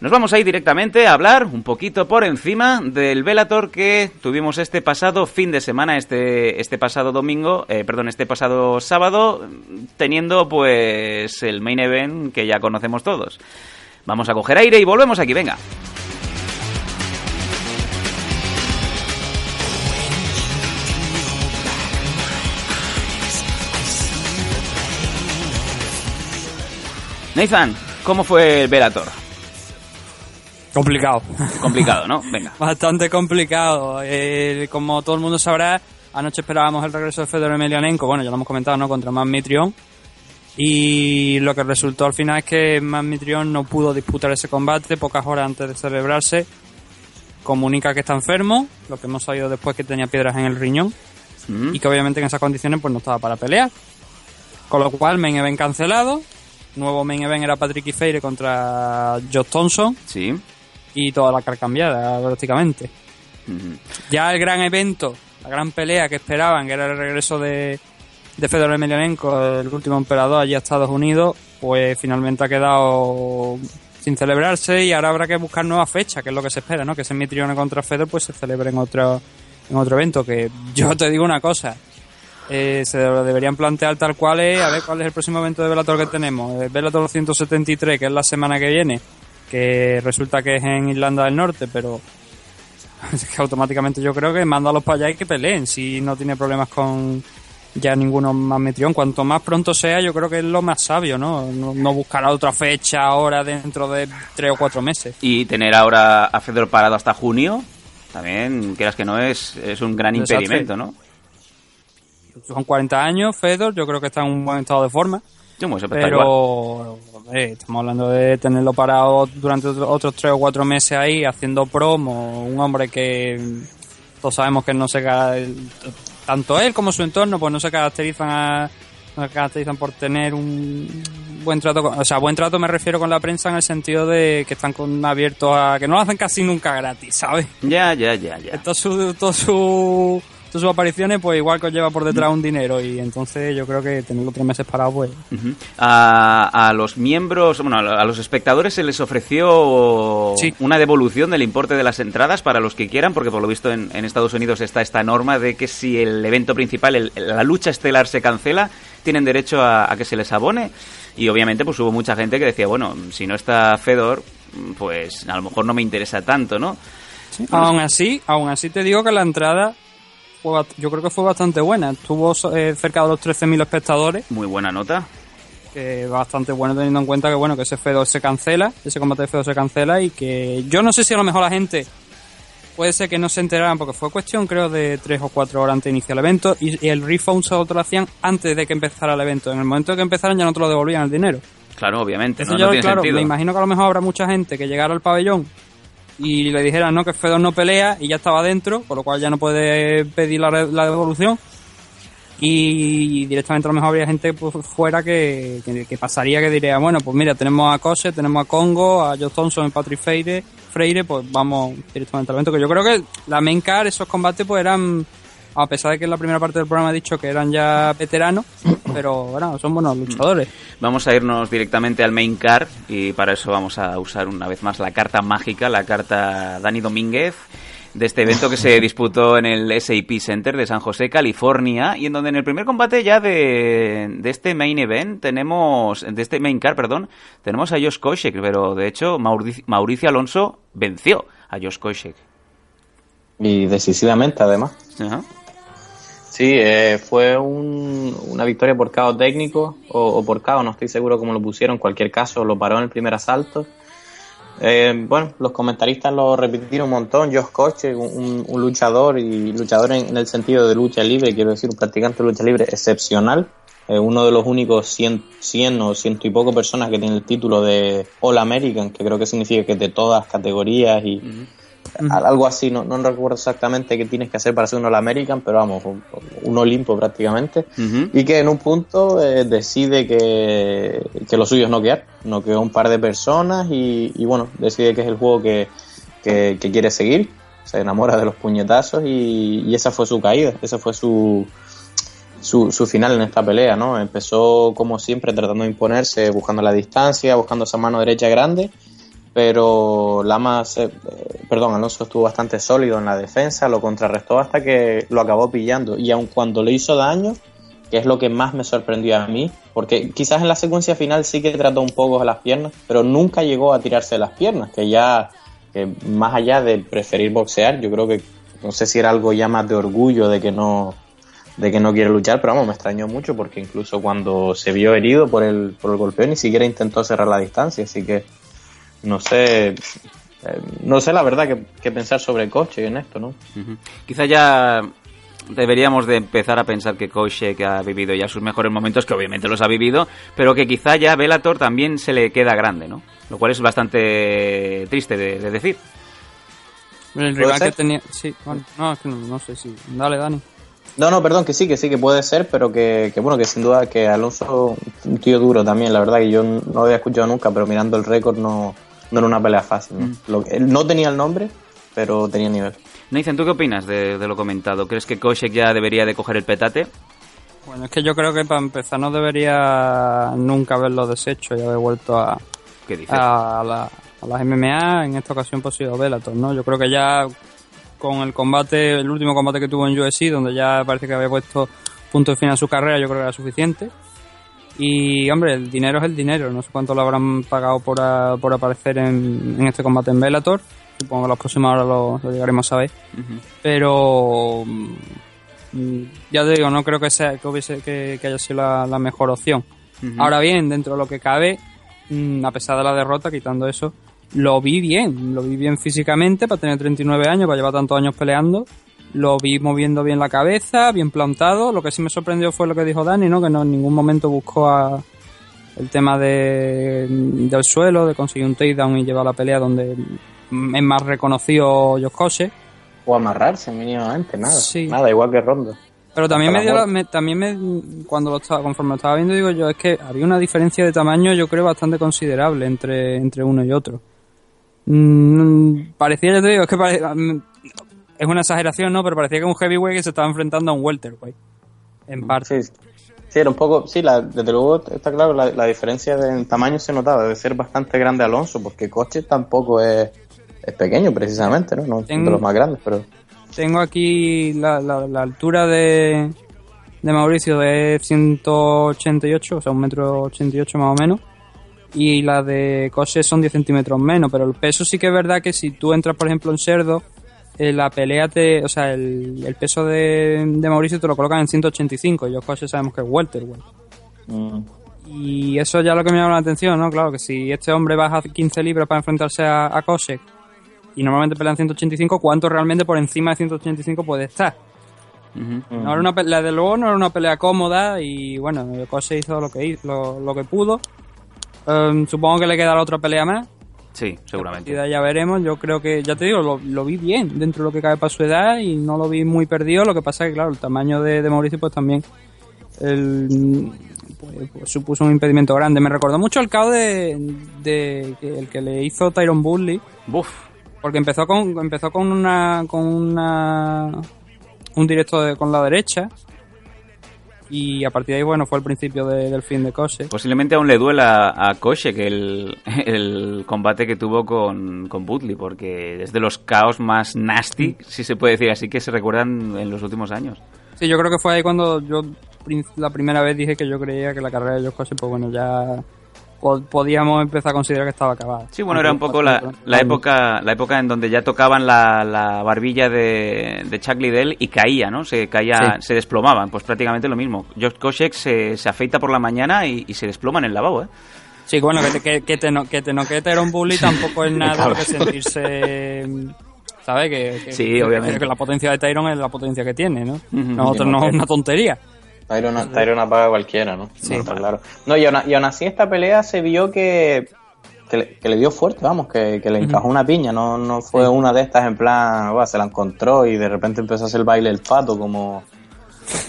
Nos vamos a ir directamente a hablar un poquito por encima del Velator que tuvimos este pasado fin de semana, este, este pasado domingo, eh, perdón, este pasado sábado, teniendo pues el main event que ya conocemos todos. Vamos a coger aire y volvemos aquí, venga. Nathan, ¿cómo fue el Velator? Complicado. Complicado, ¿no? Venga. Bastante complicado. Eh, como todo el mundo sabrá, anoche esperábamos el regreso de Fedor Emelianenko. Bueno, ya lo hemos comentado, ¿no? Contra Mitrión. Y lo que resultó al final es que Mitrión no pudo disputar ese combate pocas horas antes de celebrarse. Comunica que está enfermo, lo que hemos sabido después que tenía piedras en el riñón. Mm. Y que obviamente en esas condiciones pues no estaba para pelear. Con lo cual, main event cancelado. Nuevo main event era Patrick Ifeire contra Josh Thompson. Sí. Y toda la cara cambiada, prácticamente. Ya el gran evento, la gran pelea que esperaban, que era el regreso de, de Fedor Emelianenko, el último emperador allí a Estados Unidos, pues finalmente ha quedado sin celebrarse y ahora habrá que buscar nueva fecha, que es lo que se espera, ¿no? Que ese Mitrione contra Fedor pues se celebre en otro, en otro evento, que yo te digo una cosa, eh, se lo deberían plantear tal cual es, a ver cuál es el próximo evento de Bellator que tenemos, el Bellator 173, que es la semana que viene, que resulta que es en Irlanda del Norte, pero es que automáticamente yo creo que mándalos para allá y que peleen si no tiene problemas con ya ninguno más metrión. Cuanto más pronto sea, yo creo que es lo más sabio, ¿no? No, no buscar otra fecha ahora dentro de tres o cuatro meses. Y tener ahora a Fedor parado hasta junio, también, quieras que no, es, es un gran impedimento, ¿no? Son 40 años, Fedor, yo creo que está en un buen estado de forma. Sí, bueno, igual. Pero estamos hablando de tenerlo parado durante otro- otros tres o cuatro meses ahí haciendo promo, un hombre que todos sabemos que no se tanto él como su entorno pues no se caracterizan a- no se caracterizan por tener un buen trato, con- o sea, buen trato me refiero con la prensa en el sentido de que están con abiertos a que no lo hacen casi nunca gratis, ¿sabes? Ya, ya, ya, ya. Todo su, todo su, todas sus apariciones pues igual que os lleva por detrás un dinero y entonces yo creo que tenerlo tres meses parado pues a, a los miembros, bueno, a los espectadores se les ofreció Sí. una devolución del importe de las entradas para los que quieran, porque por lo visto en, en Estados Unidos está esta norma de que si el evento principal, el- la lucha estelar se cancela, tienen derecho a, a que se les abone. Y obviamente pues hubo mucha gente que decía, bueno, si no está Fedor, pues a lo mejor no me interesa tanto, ¿no? Aún así, aún así te digo que la entrada fue yo creo que fue bastante buena. Estuvo eh, cerca de los 13.000 espectadores, Muy buena nota. que bastante bueno teniendo en cuenta que bueno que ese Fedor se cancela, ese combate de Fedor se cancela y que yo no sé si a lo mejor la gente puede ser que no se enteraran porque fue cuestión creo de tres o cuatro horas antes de iniciar el evento y, y el refund solo te lo hacían antes de que empezara el evento. En el momento de que empezaran ya no te lo devolvían el dinero. Claro, obviamente, Eso no, yo, no tiene claro, sentido. me imagino que a lo mejor habrá mucha gente que llegara al pabellón y le dijeran no que Fedor no pelea y ya estaba dentro, con lo cual ya no puede pedir la, la devolución. Y directamente a lo mejor habría gente pues, fuera que, que, pasaría que diría, bueno, pues mira, tenemos a Cose, tenemos a Congo, a Josh Thompson y Patrick Freire, Freire, pues vamos directamente al evento. Que yo creo que la main card, esos combates, pues eran, a pesar de que en la primera parte del programa he dicho que eran ya veteranos, pero bueno, son buenos luchadores. Vamos a irnos directamente al main card y para eso vamos a usar una vez más la carta mágica, la carta Dani Domínguez de este evento que se disputó en el SAP Center de San José, California, y en donde en el primer combate ya de, de este main event tenemos, de este main card, perdón, tenemos a Josh Koscheck, pero de hecho Mauricio, Mauricio Alonso venció a Josh Koscheck. Y decisivamente, además. Ajá. Sí, eh, fue un- una victoria por KO técnico o, o por KO, no estoy seguro cómo lo pusieron. En cualquier caso, lo paró en el primer asalto. Eh, bueno, los comentaristas lo repitieron un montón. Josh Koscheck, un, un- luchador y luchador en, en el sentido de lucha libre, quiero decir, un practicante de lucha libre excepcional. Eh, uno de los únicos 100, 100 o ciento y poco personas que tiene el título de All American, que creo que significa que es de todas categorías y al- algo así. No, no recuerdo exactamente qué tienes que hacer para ser un All American, pero vamos, un, un Olimpo prácticamente y que en un punto eh, decide que, que lo suyo es noquear, noqueó a un par de personas y, y bueno, decide que es el juego que, que, que quiere seguir, se enamora de los puñetazos y, y esa fue su caída, esa fue su, su, su final en esta pelea, ¿no? Empezó como siempre tratando de imponerse, buscando la distancia, buscando esa mano derecha grande, pero Lama, se- eh, perdón, Alonso estuvo bastante sólido en la defensa, lo contrarrestó hasta que lo acabó pillando. Y aun cuando le hizo daño, que es lo que más me sorprendió a mí, porque quizás en la secuencia final sí que trató un poco a las piernas, pero nunca llegó a tirarse las piernas, que ya, que más allá de preferir boxear, yo creo que, no sé si era algo ya más de orgullo de que no, de que no quiere luchar, pero vamos, me extrañó mucho porque incluso cuando se vio herido por el, por el golpeo ni siquiera intentó cerrar la distancia, así que no sé, eh, no sé la verdad que, que pensar sobre el coche en esto, ¿no? Ujú. Quizá ya deberíamos de empezar a pensar que Koscheck ha vivido ya sus mejores momentos, que obviamente los ha vivido, pero que quizá ya Velator también se le queda grande, ¿no? Lo cual es bastante triste de, de decir. El rival que tenía. Sí, bueno, no, es que no, no sé si. Dale, Dani. No, no, perdón, que sí, que sí, que puede ser, pero que, que bueno, que sin duda que Alonso, un tío duro también, la verdad que yo no lo había escuchado nunca, pero mirando el récord no, no era una pelea fácil. ¿no? Lo él no tenía el nombre, pero tenía nivel. Nathan, ¿tú qué opinas de, de lo comentado? ¿Crees que Koscheck ya debería de coger el petate? Bueno, es que yo creo que para empezar no debería nunca haberlo deshecho y haber vuelto a, ¿Qué dices? a, la- a las MMA. En esta ocasión, pues ha sido Bellator, ¿no? Yo creo que ya con el combate, el último combate que tuvo en UFC, donde ya parece que había puesto punto de final a su carrera, yo creo que era suficiente. Y, hombre, el dinero es el dinero. No sé cuánto lo habrán pagado por, a- por aparecer en, en este combate en Bellator. Supongo que los próximos ahora lo, lo llegaremos a ver. Pero mm, ya te digo, no creo que sea que hubiese que, que haya sido la, la mejor opción. Ahora bien, dentro de lo que cabe, mm, a pesar de la derrota, quitando eso, lo vi bien, lo vi bien físicamente para tener 39 años, para llevar tantos años peleando. Lo vi moviendo bien la cabeza, bien plantado. Lo que sí me sorprendió fue lo que dijo Dani, ¿no? Que no en ningún momento buscó a- el tema de, del suelo, de conseguir un takedown y llevar la pelea donde es más reconocido Josh Koscheck. O amarrarse mínimamente, nada. Sí. Nada, igual que Ronda. Pero también me dio la me- también me, cuando lo estaba, conforme lo estaba viendo, digo yo, es que había una diferencia de tamaño, yo creo, bastante considerable entre, entre uno y otro. Mm, parecía, ya te digo, es que pare- es una exageración, ¿no? Pero parecía que un heavyweight que se estaba enfrentando a un welterweight. En parte. Sí, sí, era un poco, sí, la, desde luego está claro, la, la diferencia de en tamaño se notaba, debe ser bastante grande Alonso, porque Coche tampoco es, es pequeño precisamente, ¿no? No es Tengo- de los más grandes, pero... Tengo aquí la, la, la altura de, de Mauricio de 188, o sea, un metro 88 más o menos. Y la de Cose son 10 centímetros menos, pero el peso sí que es verdad que si tú entras, por ejemplo, en Cerdo, la pelea te. O sea, el, el peso de, de Mauricio te lo colocan en 185, y yo Cose sabemos que es welterweight. mm, Y eso ya lo que me llama la atención, ¿no? Claro, que si este hombre baja 15 libras para enfrentarse a, a Kosek y normalmente pelean 185, ¿cuánto realmente por encima de 185 puede estar? No era una pelea, de luego no era una pelea cómoda y bueno, Kosek hizo lo que hizo, lo, lo que pudo. Em, supongo que le quedará otra pelea más. Sí, seguramente. Ya veremos. Yo creo que, ya te digo, lo, lo vi bien dentro de lo que cabe para su edad y no lo vi muy perdido. Lo que pasa es que, claro, el tamaño de, de Mauricio, pues también el, pues, pues, supuso un impedimento grande. Me recordó mucho el caos de, el que le hizo Tyron Bully. Porque empezó con empezó con una con una un directo de- con la derecha y a partir de ahí bueno fue el principio de- del fin de Kose. Posiblemente aún le duela a Koscheck el, el combate que tuvo con, con Butley, porque es de los caos más nasty, si se puede decir así, que se recuerdan en los últimos años. Sí, yo creo que fue ahí cuando yo la primera vez dije que yo creía que la carrera de Josh Kose, pues bueno, ya podíamos empezar a considerar que estaba acabada. Sí, bueno, era un poco la, la época la época en donde ya tocaban la, la barbilla de, de Chuck Liddell y caía, ¿no? Se caía, Sí. se desplomaban, pues prácticamente lo mismo. Josh Koscheck se, se afeita por la mañana y, y se desploma en el lavabo, ¿eh? Sí, bueno, que te, que, que te, no, que te Tyron Bully tampoco es nada que sentirse... ¿Sabes? Que, que- Sí, obviamente. Que la potencia de Tyron es la potencia que tiene, ¿no? Nosotros no, es una tontería. Tyron, Tyron apaga cualquiera, ¿no? Sí. No, claro. No, y aún, así esta pelea se vio que, que, le, que le dio fuerte, vamos, que, que le encajó una piña, no, no fue una de estas en plan, "Buah, se la encontró y de repente empezó a hacer el baile el pato como...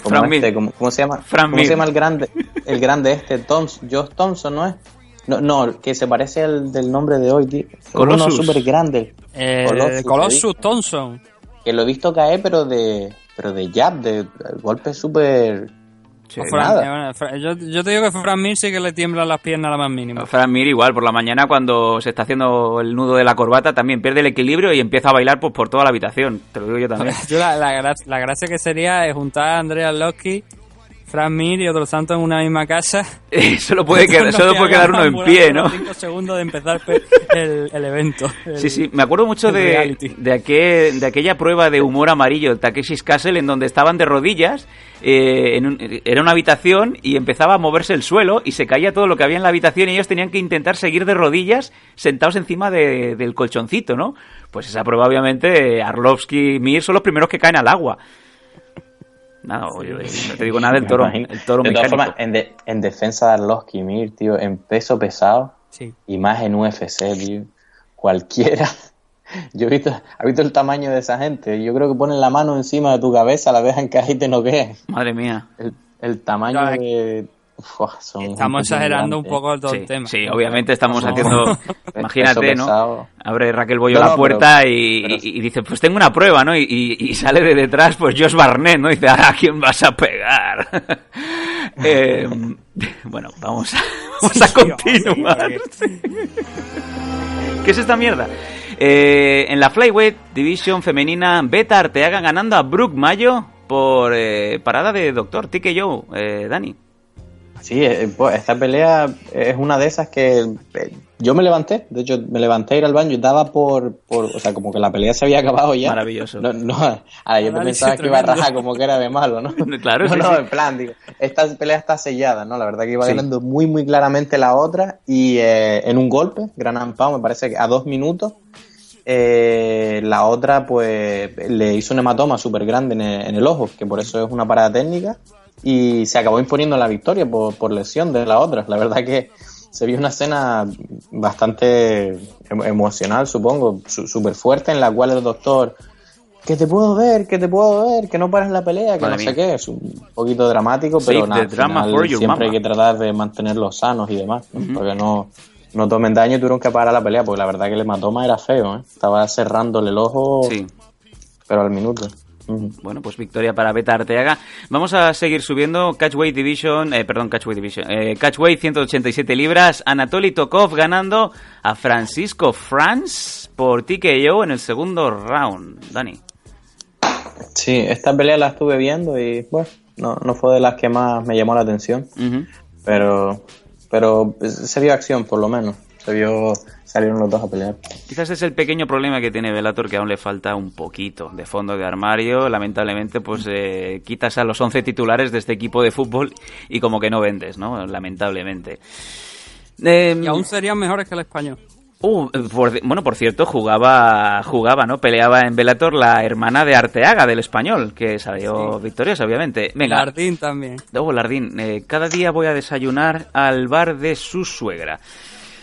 como este, como- ¿Cómo se llama? Fran ¿Cómo se llama el grande? El grande este, Thompson, Josh Thompson, ¿no es? No, no, que se parece al del nombre de hoy, tío. Colossus. Uno súper grande. Eh, Colossus, Colossus Thompson. Que lo he visto caer, pero de pero de jab, de golpe súper... Fran- nada. eh, yo, yo te digo que Fran Mir sí que le tiemblan las piernas a la más mínima. Fran Mir igual, por la mañana cuando se está haciendo el nudo de la corbata también pierde el equilibrio y empieza a bailar pues, por toda la habitación. Te lo digo yo también. La, la, gra- la gracia que sería es juntar a Andrea Losky, Fran Mir y otro santo en una misma casa. solo puede quedar, solo puede quedar uno en pie, ¿no? 5 segundos de empezar pe- el, el evento. el- Sí, sí, me acuerdo mucho de, de, aquel- de aquella prueba de humor amarillo, el Takeshi's Castle, en donde estaban de rodillas, eh, en un- era una habitación y empezaba a moverse el suelo y se caía todo lo que había en la habitación y ellos tenían que intentar seguir de rodillas sentados encima de- del colchoncito, ¿no? Pues esa prueba, obviamente, Arlovsky y Mir son los primeros que caen al agua. Nada, oye, no te digo nada del toro, el toro de todas mecánico. formas, en, de- en defensa de Arlovsky y Mir, tío, en peso pesado Sí. y más en UFC, tío, cualquiera. Yo he visto, ¿has visto el tamaño de esa gente? Yo creo que ponen la mano encima de tu cabeza, la dejan caer y te noquean. Madre mía. El, el tamaño Claro, de... Uf, Estamos exagerando un gigante. poco todo Sí, el tema. sí, obviamente estamos No. haciendo, imagínate, ¿no? Abre Raquel Bollo No, la puerta pero- y, pero- y- y dice, pues tengo una prueba, ¿no? Y, y- y sale de detrás, pues Josh Barnett, ¿no? Y dice, ¿a quién vas a pegar? Eh, bueno, vamos a, vamos a continuar. ¿Qué es esta mierda? Eh, en la Flyweight Division femenina, Beta Arteaga ganando a Brooke Mayo por eh, parada de Doctor TKO, eh, Dani. Sí, eh, pues, esta pelea es una de esas que eh, yo me levanté, de hecho me levanté a ir al baño y daba por, por o sea, como que la pelea se había acabado ya. Maravilloso. No, no, ahora yo pensaba que iba a rajar como que era de malo, ¿no? Claro, no, no, en plan, digo, esta pelea está sellada, ¿no? La verdad que iba Sí. ganando muy, muy claramente la otra y eh, en un golpe, gran ampao, me parece que a dos minutos, eh, la otra pues le hizo un hematoma súper grande en el, en el ojo, que por eso es una parada técnica y se acabó imponiendo la victoria por, por lesión de la otra. La verdad que se vio una escena bastante emo- emocional, supongo, su- súper fuerte, en la cual el doctor, que te puedo ver, que te puedo ver, que no pares la pelea, que Madre no mía. sé qué. Es un poquito dramático, pero nada, final siempre mama. hay que tratar de mantenerlos sanos y demás, ¿no? porque no, no tomen daño y tuvieron que parar la pelea, porque la verdad que el hematoma era feo, ¿eh? estaba cerrándole el ojo, Sí. pero al minuto. Bueno, pues victoria para Beta Arteaga. Vamos a seguir subiendo Catchweight Division, eh, perdón, Catchweight Division, eh, Catchweight 187 libras, Anatoly Tokov ganando a Francisco Franz por TKO en el segundo round. Dani. Sí, esta pelea la estuve viendo y bueno, no, no fue de las que más me llamó la atención, pero pero se vio acción por lo menos, se vio salieron los dos a pelear. Quizás es el pequeño problema que tiene Velator que aún le falta un poquito de fondo de armario. Lamentablemente, pues eh, quitas a los 11 titulares de este equipo de fútbol y como que no vendes, ¿no? Lamentablemente. Em, Y aún serían mejores que el español. Uh, por- bueno, por cierto, jugaba, jugaba, ¿no? Peleaba en Velator la hermana de Arteaga, del español, que salió victoriosa, obviamente. Venga. Jardín también. Oh, Lardín, eh, cada día voy a desayunar al bar de su suegra.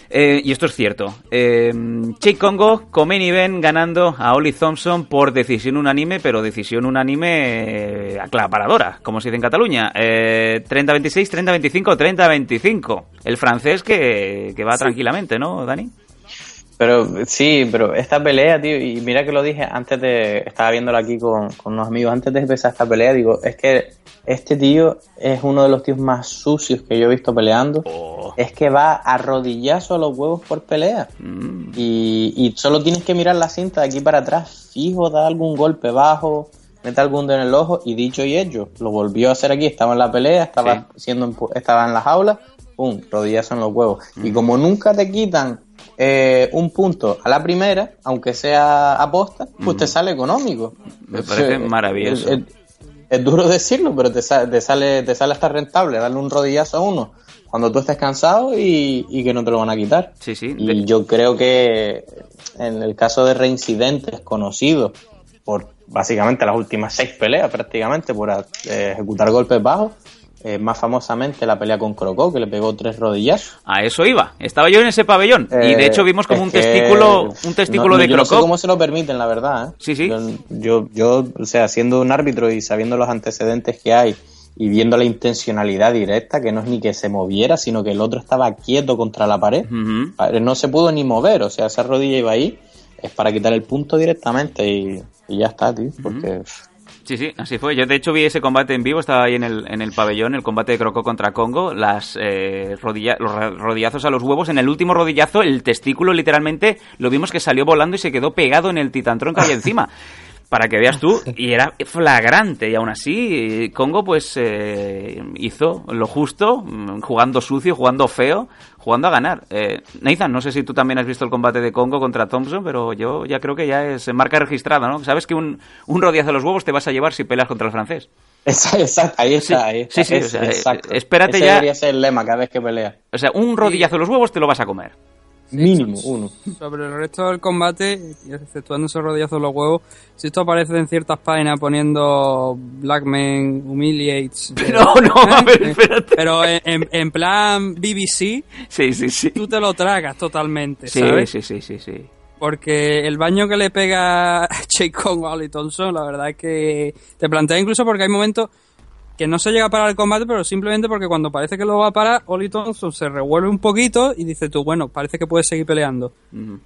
Eh, y esto es cierto. Eh, Che Congo, Comen y Ben ganando a Oli Thompson por decisión unánime, pero decisión unánime eh, aclaparadora, como se dice en Cataluña. Eh, 30-26, 30-25, 30-25. El francés que, que va tranquilamente, ¿no, Dani? Pero sí, pero esta pelea, tío, y mira que lo dije antes de, estaba viéndola aquí con, con unos amigos, antes de empezar esta pelea, digo, es que este tío es uno de los tíos más sucios que yo he visto peleando. Es que va a rodillazo a los huevos por pelea. Y, y solo tienes que mirar la cinta de aquí para atrás, fijo, da algún golpe bajo, mete algún dedo en el ojo, y dicho y hecho, lo volvió a hacer aquí, estaba en la pelea, estaba siendo empu- estaba en la jaula, pum, rodillazo en los huevos. Y como nunca te quitan eh, un punto a la primera, aunque sea aposta, pues te sale económico. Me parece maravilloso. Es, es- es duro decirlo, pero te, sa- te sale te sale hasta rentable darle un rodillazo a uno cuando tú estés cansado y, y que no te lo van a quitar. Sí, sí. Y yo creo que en el caso de reincidentes conocidos por básicamente las últimas seis peleas prácticamente por ejecutar golpes bajos, eh, más famosamente la pelea con Crocó, que le pegó tres rodillas. A eso iba. Estaba yo en ese pabellón. y de Eh, hecho vimos como un testículo, un testículo no- de yo no sé Crocó. cómo se lo permiten, la verdad. ¿eh? Sí, sí. Yo, yo, yo, o sea, siendo un árbitro y sabiendo los antecedentes que hay y viendo la intencionalidad directa, que no es ni que se moviera, sino que el otro estaba quieto contra la pared, no se pudo ni mover, o sea, esa rodilla iba ahí, es para quitar el punto directamente y, y ya está, tío, porque... Sí, sí, así fue. Yo de hecho vi ese combate en vivo, estaba ahí en el, en el pabellón, el combate de Crocó contra Congo, las eh, rodilla- los rodillazos a los huevos. En el último rodillazo, el testículo literalmente lo vimos que salió volando y se quedó pegado en el titantron que había encima. Para que veas tú, y era flagrante, y aún así, Congo pues eh, hizo lo justo, mm, jugando sucio, jugando feo, jugando a ganar. Eh, Nathan, no sé si tú también has visto el combate de Congo contra Thompson, pero yo ya creo que ya es marca registrada, ¿no? Sabes que un, un rodillazo a los huevos te vas a llevar si peleas contra el francés. Exacto, ahí está, ahí está. sí, sí, es- o sea, exacto. espérate Ese ya- debería ser el lema cada vez que pelea. O sea, un rodillazo a los huevos te lo vas a comer. Mínimo, uno. Sobre el resto del combate, exceptuando esos rodillazos los huevos, si esto aparece en ciertas páginas poniendo Blackman humiliates. Pero no, a ver, espérate. Pero en, en- en plan BBC, Sí, sí, sí. tú te lo tragas totalmente, Sí, ¿sabes? sí, sí, sí, sí. Porque el baño que le pega Jake Kong a Ollie Thompson, la verdad es que te plantea incluso porque hay momentos que no se llega a parar el combate, pero simplemente porque cuando parece que lo va a parar, Ollie Thompson se revuelve un poquito y dice tú, bueno, parece que puede seguir peleando. Ujú.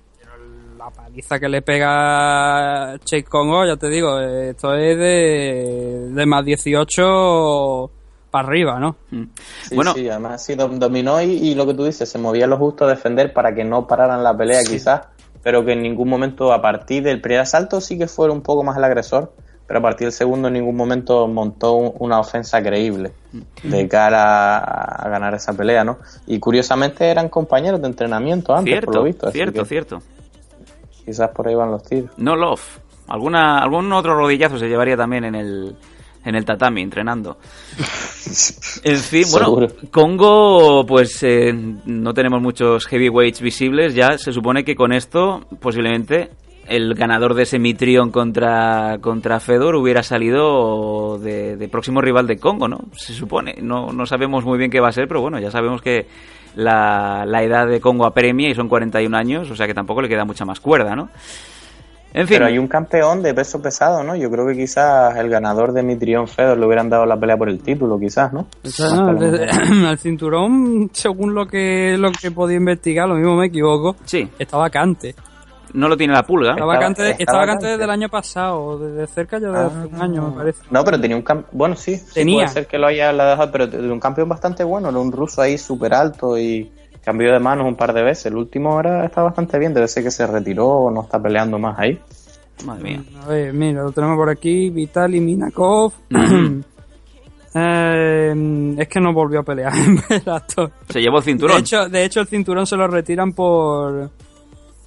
La paliza que le pega Jake Congo, ya te digo, esto es de, de más 18 para arriba, ¿no? Sí, sí, además sí, dom- dominó y, y lo que tú dices, se movía lo justo a defender para que no pararan la pelea quizás, pero que en ningún momento a partir del primer asalto sí que fue un poco más el agresor, pero a partir del segundo en ningún momento montó un- una ofensa creíble de cara a, a ganar esa pelea, ¿no? Y curiosamente eran compañeros de entrenamiento antes, Cierto, por lo visto. cierto, cierto. Quizás por ahí van los tiros. No love. Alguna, algún otro rodillazo se llevaría también en el, en el tatami, entrenando. En fin, bueno, Seguro. Congo, pues eh, no tenemos muchos heavyweights visibles. Ya se supone que con esto, posiblemente, el ganador de ese Mitrion contra, contra Fedor hubiera salido de, de próximo rival de Congo, ¿no? Se supone. No, no sabemos muy bien qué va a ser, pero bueno, ya sabemos que la, la edad de Congo apremia y son 41 años, o sea que tampoco le queda mucha más cuerda, ¿no? En fin. Pero hay un campeón de peso pesado, ¿no? Yo creo que quizás el ganador de Mitrión Fedor le hubieran dado la pelea por el título, quizás, ¿no? O sea, no, el, el cinturón, según lo que lo que podía investigar, lo mismo me equivoco, sí. está vacante. No lo tiene la pulga. Está vacante, está está vacante vacante. desde el año pasado, desde cerca ya de hace un año, me parece. No, pero tenía un campeón. Bueno, sí, sí Tenía. puede ser que lo haya dejado, pero de un campeón bastante bueno. Era un ruso ahí súper alto y cambió de manos un par de veces. El último ahora está bastante bien. Debe ser que se retiró o no está peleando más ahí. Madre mía. A ver, mira, lo tenemos por aquí, Vitali Minakov. Eh, es que no volvió a pelear en Bellator. Se llevó el cinturón. De hecho, de hecho, el cinturón se lo retiran por...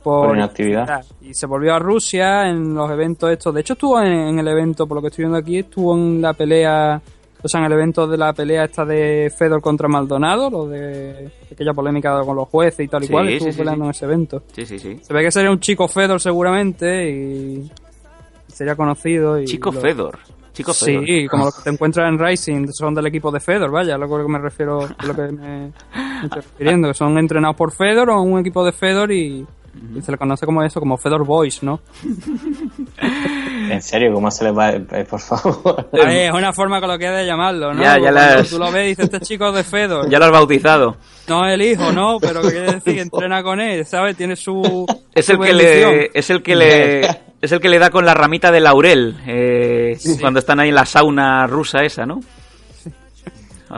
Por, Por inactividad. Y se volvió a Rusia en los eventos estos. De hecho, estuvo en, en el evento, por lo que estoy viendo aquí, estuvo en la pelea... O sea, en el evento de la pelea esta de Fedor contra Maldonado, lo de aquella polémica con los jueces y tal y Sí, cual, estuvo sí, peleando sí. en ese evento. Sí, sí, sí. Se ve que sería un chico Fedor seguramente y sería conocido. Y Chico lo- Fedor. Chico Fedor. Sí, como los que te encuentras en Rising, son del equipo de Fedor, vaya, lo que me refiero, lo que me, me estoy refiriendo, que son entrenados por Fedor o un equipo de Fedor y, se le conoce como eso, como Fedor Boys, ¿no? En serio, ¿cómo se les va? Eh, por favor. Ahí es una forma coloquial de llamarlo, ¿no? Ya, ya las- Tú lo ves y dices, este chico es de Fedor. Ya lo has bautizado. No el hijo, ¿no? Pero que quiere decir que entrena con él, ¿sabes? Tiene su. Es su el que bendición. le, es el que le, es el que le da con la ramita de laurel eh, cuando están ahí en la sauna rusa esa, ¿no?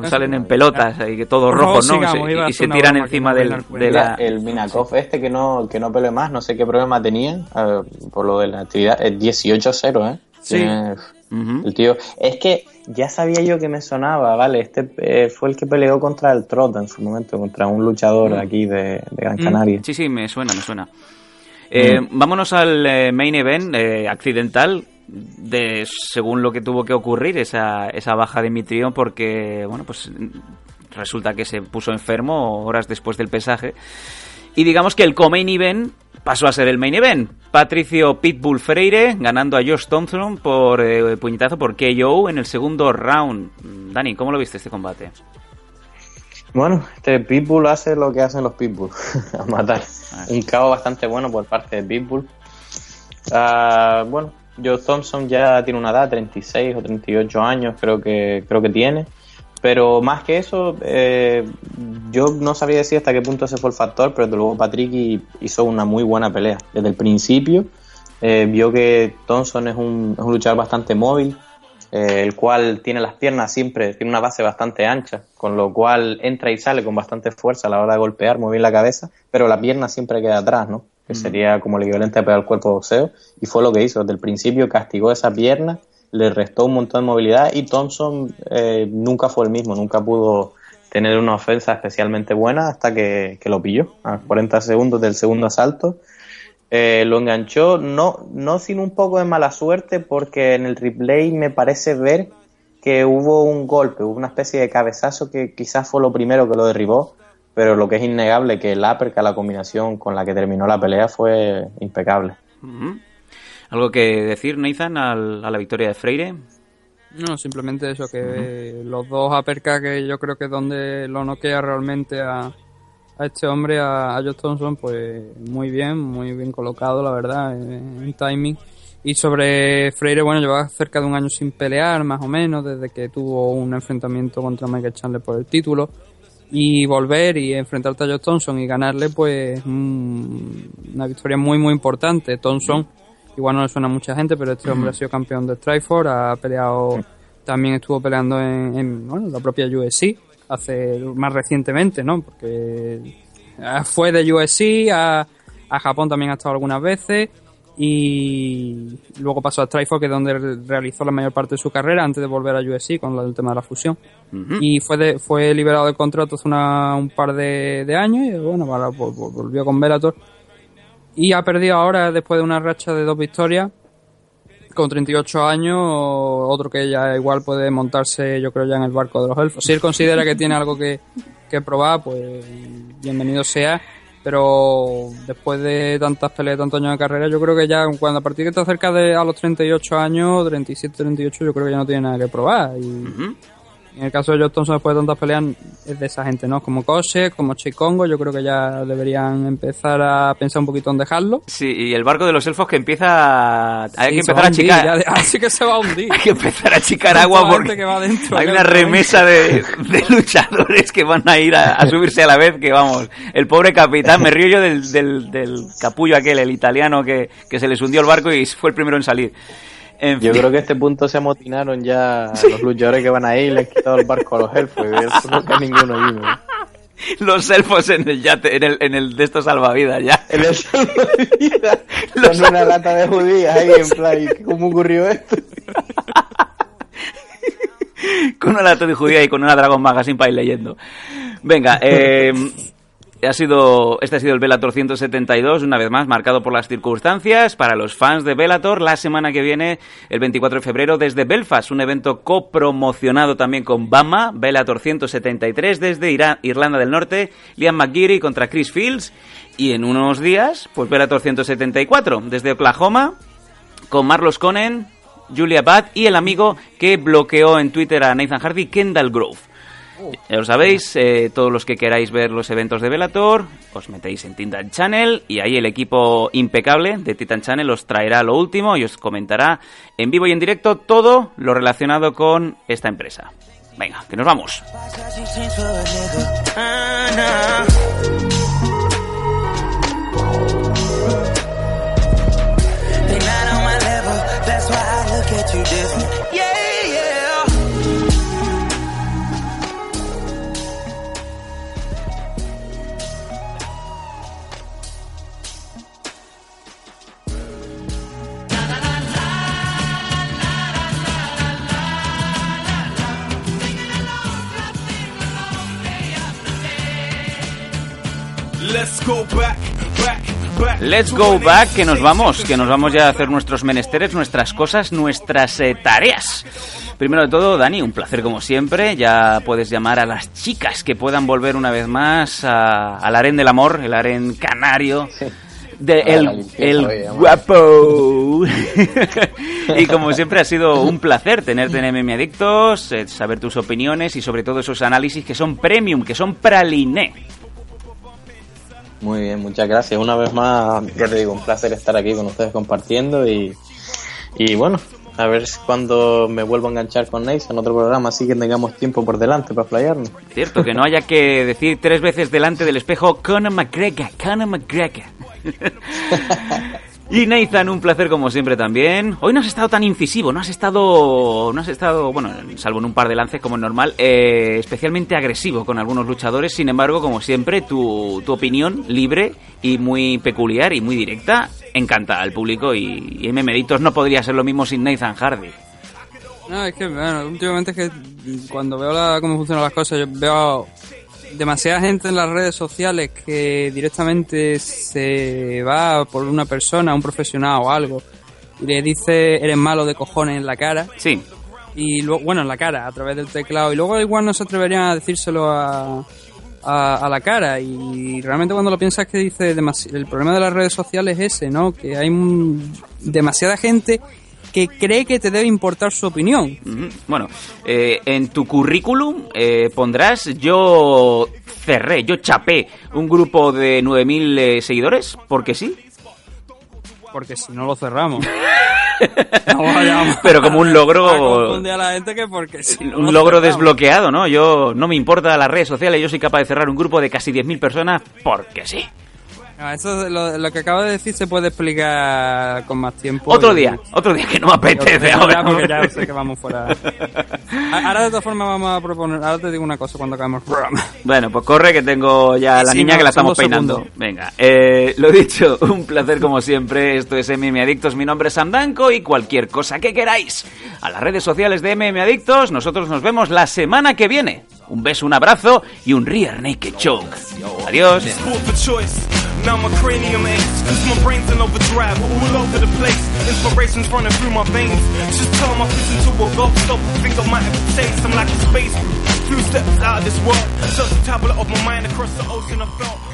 Salen en pelotas y que todo Por rojo, favor, ¿no? sigamos, y se tiran encima no del, de la. el Minakov este que no, que no peleó más, no sé qué problema tenía eh, por lo de la actividad, es 18-0, ¿eh? Sí. Tiene- El tío, es que ya sabía yo que me sonaba, ¿vale? Este eh, fue el que peleó contra el Trot en su momento, contra un luchador Mm. aquí de, de Gran Mm, Canaria. Sí, sí, me suena, me suena. Eh, Vámonos al eh, main event eh, accidental de según lo que tuvo que ocurrir esa, esa baja de Mitrión porque bueno pues resulta que se puso enfermo horas después del pesaje. Y digamos que el co-main event pasó a ser el main event. Patricio Pitbull Freire ganando a Josh Thompson por eh, puñetazo por KO en el segundo round. Dani, ¿cómo lo viste este combate? Bueno, este Pitbull hace lo que hacen los Pitbull, a matar. Un cabo bastante bueno por parte de Pitbull. Ah, bueno, Joe Thompson ya tiene una edad, 36 o 38 años creo que, creo que tiene. Pero más que eso, eh, yo no sabía decir hasta qué punto ese fue el factor, pero desde luego Patrick hi- hizo una muy buena pelea. Desde el principio eh, vio que Thompson es un, luchador bastante móvil, eh, el cual tiene las piernas siempre, tiene una base bastante ancha, con lo cual entra y sale con bastante fuerza a la hora de golpear, bien la cabeza, pero la pierna siempre queda atrás, ¿no? Que sería como el equivalente a pegar el cuerpo de boxeo, y fue lo que hizo. Desde el principio castigó esa pierna, le restó un montón de movilidad y Thompson eh, nunca fue el mismo, nunca pudo tener una ofensa especialmente buena hasta que, que lo pilló a 40 segundos del segundo asalto. Eh, lo enganchó, no, no sin un poco de mala suerte, porque en el replay me parece ver que hubo un golpe, hubo una especie de cabezazo que quizás fue lo primero que lo derribó, pero lo que es innegable que el uppercut, la combinación con la que terminó la pelea fue impecable. ¿Algo que decir, Nathan, al- a la victoria de Freire? No, simplemente eso, que los dos uppercuts que yo creo que es donde lo noquea realmente a, a este hombre, a, a Josh Thompson, pues muy bien, muy bien colocado, la verdad, en, en timing. Y sobre Freire, bueno, lleva cerca de un año sin pelear, más o menos, desde que tuvo un enfrentamiento contra Michael Chandler por el título. Y volver y enfrentarte a Josh Thompson y ganarle, pues mm, una victoria muy, muy importante. Thompson, igual no le suena a mucha gente, pero este hombre ha sido campeón de Strikeforce, ha peleado, también estuvo peleando en, en, bueno, la propia UFC, hace más recientemente, ¿no? Porque eh, fue de UFC, a, a Japón también ha estado algunas veces y luego pasó a Strikeforce, que es donde re- realizó la mayor parte de su carrera antes de volver a UFC con del tema de la fusión. Y fue de- fue liberado del contrato hace una- un par de, de años y bueno, volvió con Bellator. Y ha perdido ahora, después de una racha de dos victorias, con 38 años, otro que ya igual puede montarse, yo creo, ya en el barco de los elfos. Si él considera que tiene algo que, que probar, pues bienvenido sea. Pero después de tantas peleas, tantos años de carrera, yo creo que ya cuando a partir que está cerca de a los 38 años, 37, 38, yo creo que ya no tiene nada que probar. Y en el caso de Josh Thompson, después de tantas peleas, es de esa gente, ¿no? Como Kose, como Chikongo, yo creo que ya deberían empezar a pensar un poquito en dejarlo. Sí, y el barco de los elfos que empieza... Hay Sí, que empezar a de- así que se va a hundir. Hay que empezar a achicar Tanta agua porque que va dentro, hay una remesa de, de luchadores que van a ir a, a subirse a la vez que vamos. El pobre capitán, me río yo del, del, del capullo aquel, el italiano que, que se les hundió el barco y fue el primero en salir. En Yo fin. creo que a este punto se amotinaron ya los luchadores que van ahí y le han quitado el barco a los elfos. y Eso no ninguno allí, ¿no? Los elfos en el yate, en el, en el de estos salvavidas ya. En el salvavidas, con una lata de judías ahí en plan, ¿y ¿cómo ocurrió esto? con una lata de judía y con una Dragon Magazine para ir leyendo. Venga, eh, ha sido, este ha sido el Bellator 172, una vez más, marcado por las circunstancias. Para los fans de Bellator, la semana que viene, el 24 de febrero, desde Belfast, un evento copromocionado también con Bama, Bellator 173, desde Irlanda del Norte, Liam McGeary contra Chris Fields. Y en unos días, pues Bellator 174, desde Oklahoma, con Marlos Conen, Julia Bad y el amigo que bloqueó en Twitter a Nathan Hardy, Kendall Grove. Ya lo sabéis, eh, todos los que queráis ver los eventos de Velator, os metéis en Titan Channel y ahí el equipo impecable de Titan Channel os traerá lo último y os comentará en vivo y en directo todo lo relacionado con esta empresa. Venga, que nos vamos. They Let's go back, back, back. Let's go back, que nos vamos, que nos vamos ya a hacer nuestros menesteres, nuestras cosas, nuestras eh, tareas. Primero de todo, Dani, un placer como siempre. Ya puedes llamar a las chicas que puedan volver una vez más a- al aren del amor, el aren canario. De el, el oye, guapo. y como siempre ha sido un placer tenerte en MM Adictos, eh, saber tus opiniones y sobre todo esos análisis que son premium, que son praliné. Muy bien, muchas gracias. Una vez más, ya te digo, un placer estar aquí con ustedes compartiendo y, y bueno, a ver cuando me vuelvo a enganchar con Neis en otro programa, así que tengamos tiempo por delante para playarnos. Cierto, que no haya que decir tres veces delante del espejo Conor McGregor, Conor McGregor. Y Nathan, un placer como siempre también. Hoy no has estado tan incisivo, no has estado, no has estado, bueno, salvo en un par de lances como es normal, eh, especialmente agresivo con algunos luchadores. Sin embargo, como siempre, tu, tu opinión libre y muy peculiar y muy directa encanta al público y, y MM Adictos no podría ser lo mismo sin Nathan Hardy. No, es que, bueno, últimamente es que cuando veo la- cómo funcionan las cosas, yo veo demasiada gente en las redes sociales que directamente se va por una persona, un profesional o algo, y le dice, eres malo de cojones en la cara. Sí. Y luego, bueno, en la cara, a través del teclado. Y luego igual no se atreverían a decírselo a, a, a la cara. Y realmente cuando lo piensas que dice, el problema de las redes sociales es ese, ¿no? Que hay un- demasiada gente que cree que te debe importar su opinión. Bueno, eh, en tu currículum eh, pondrás yo cerré, yo chapé un grupo de 9.000 eh, seguidores, porque sí. Porque si no lo cerramos. No Pero como un logro, a la gente que porque si no un lo logro cerramos. desbloqueado, ¿no? Yo no me importa las redes sociales, yo soy capaz de cerrar un grupo de casi 10.000 personas, porque sí. No, eso es lo, lo que acabo de decir se puede explicar con más tiempo. Otro y- día, otro día que no me apetece ahora. porque ya sé que vamos fuera. Ahora de todas formas vamos a proponer, ahora te digo una cosa cuando acabemos el programa. Bueno, pues corre que tengo ya a la Sí, niña no, que la estamos peinando. segundos. Venga, eh, lo dicho, un placer como siempre. Esto es MM Adictos, mi nombre es Sam Danco y cualquier cosa que queráis. A las redes sociales de MM Adictos, nosotros nos vemos la semana que viene. Un beso, un abrazo y un rear naked choke. Adiós. Now my cranium aches, cause my brain's in overdrive, all over the place. Inspiration's running through my veins. Just turn my fist into a golf stop. Think have a taste. I'm like a space. Few steps out of this world. Search the tablet of my mind across the ocean. I felt.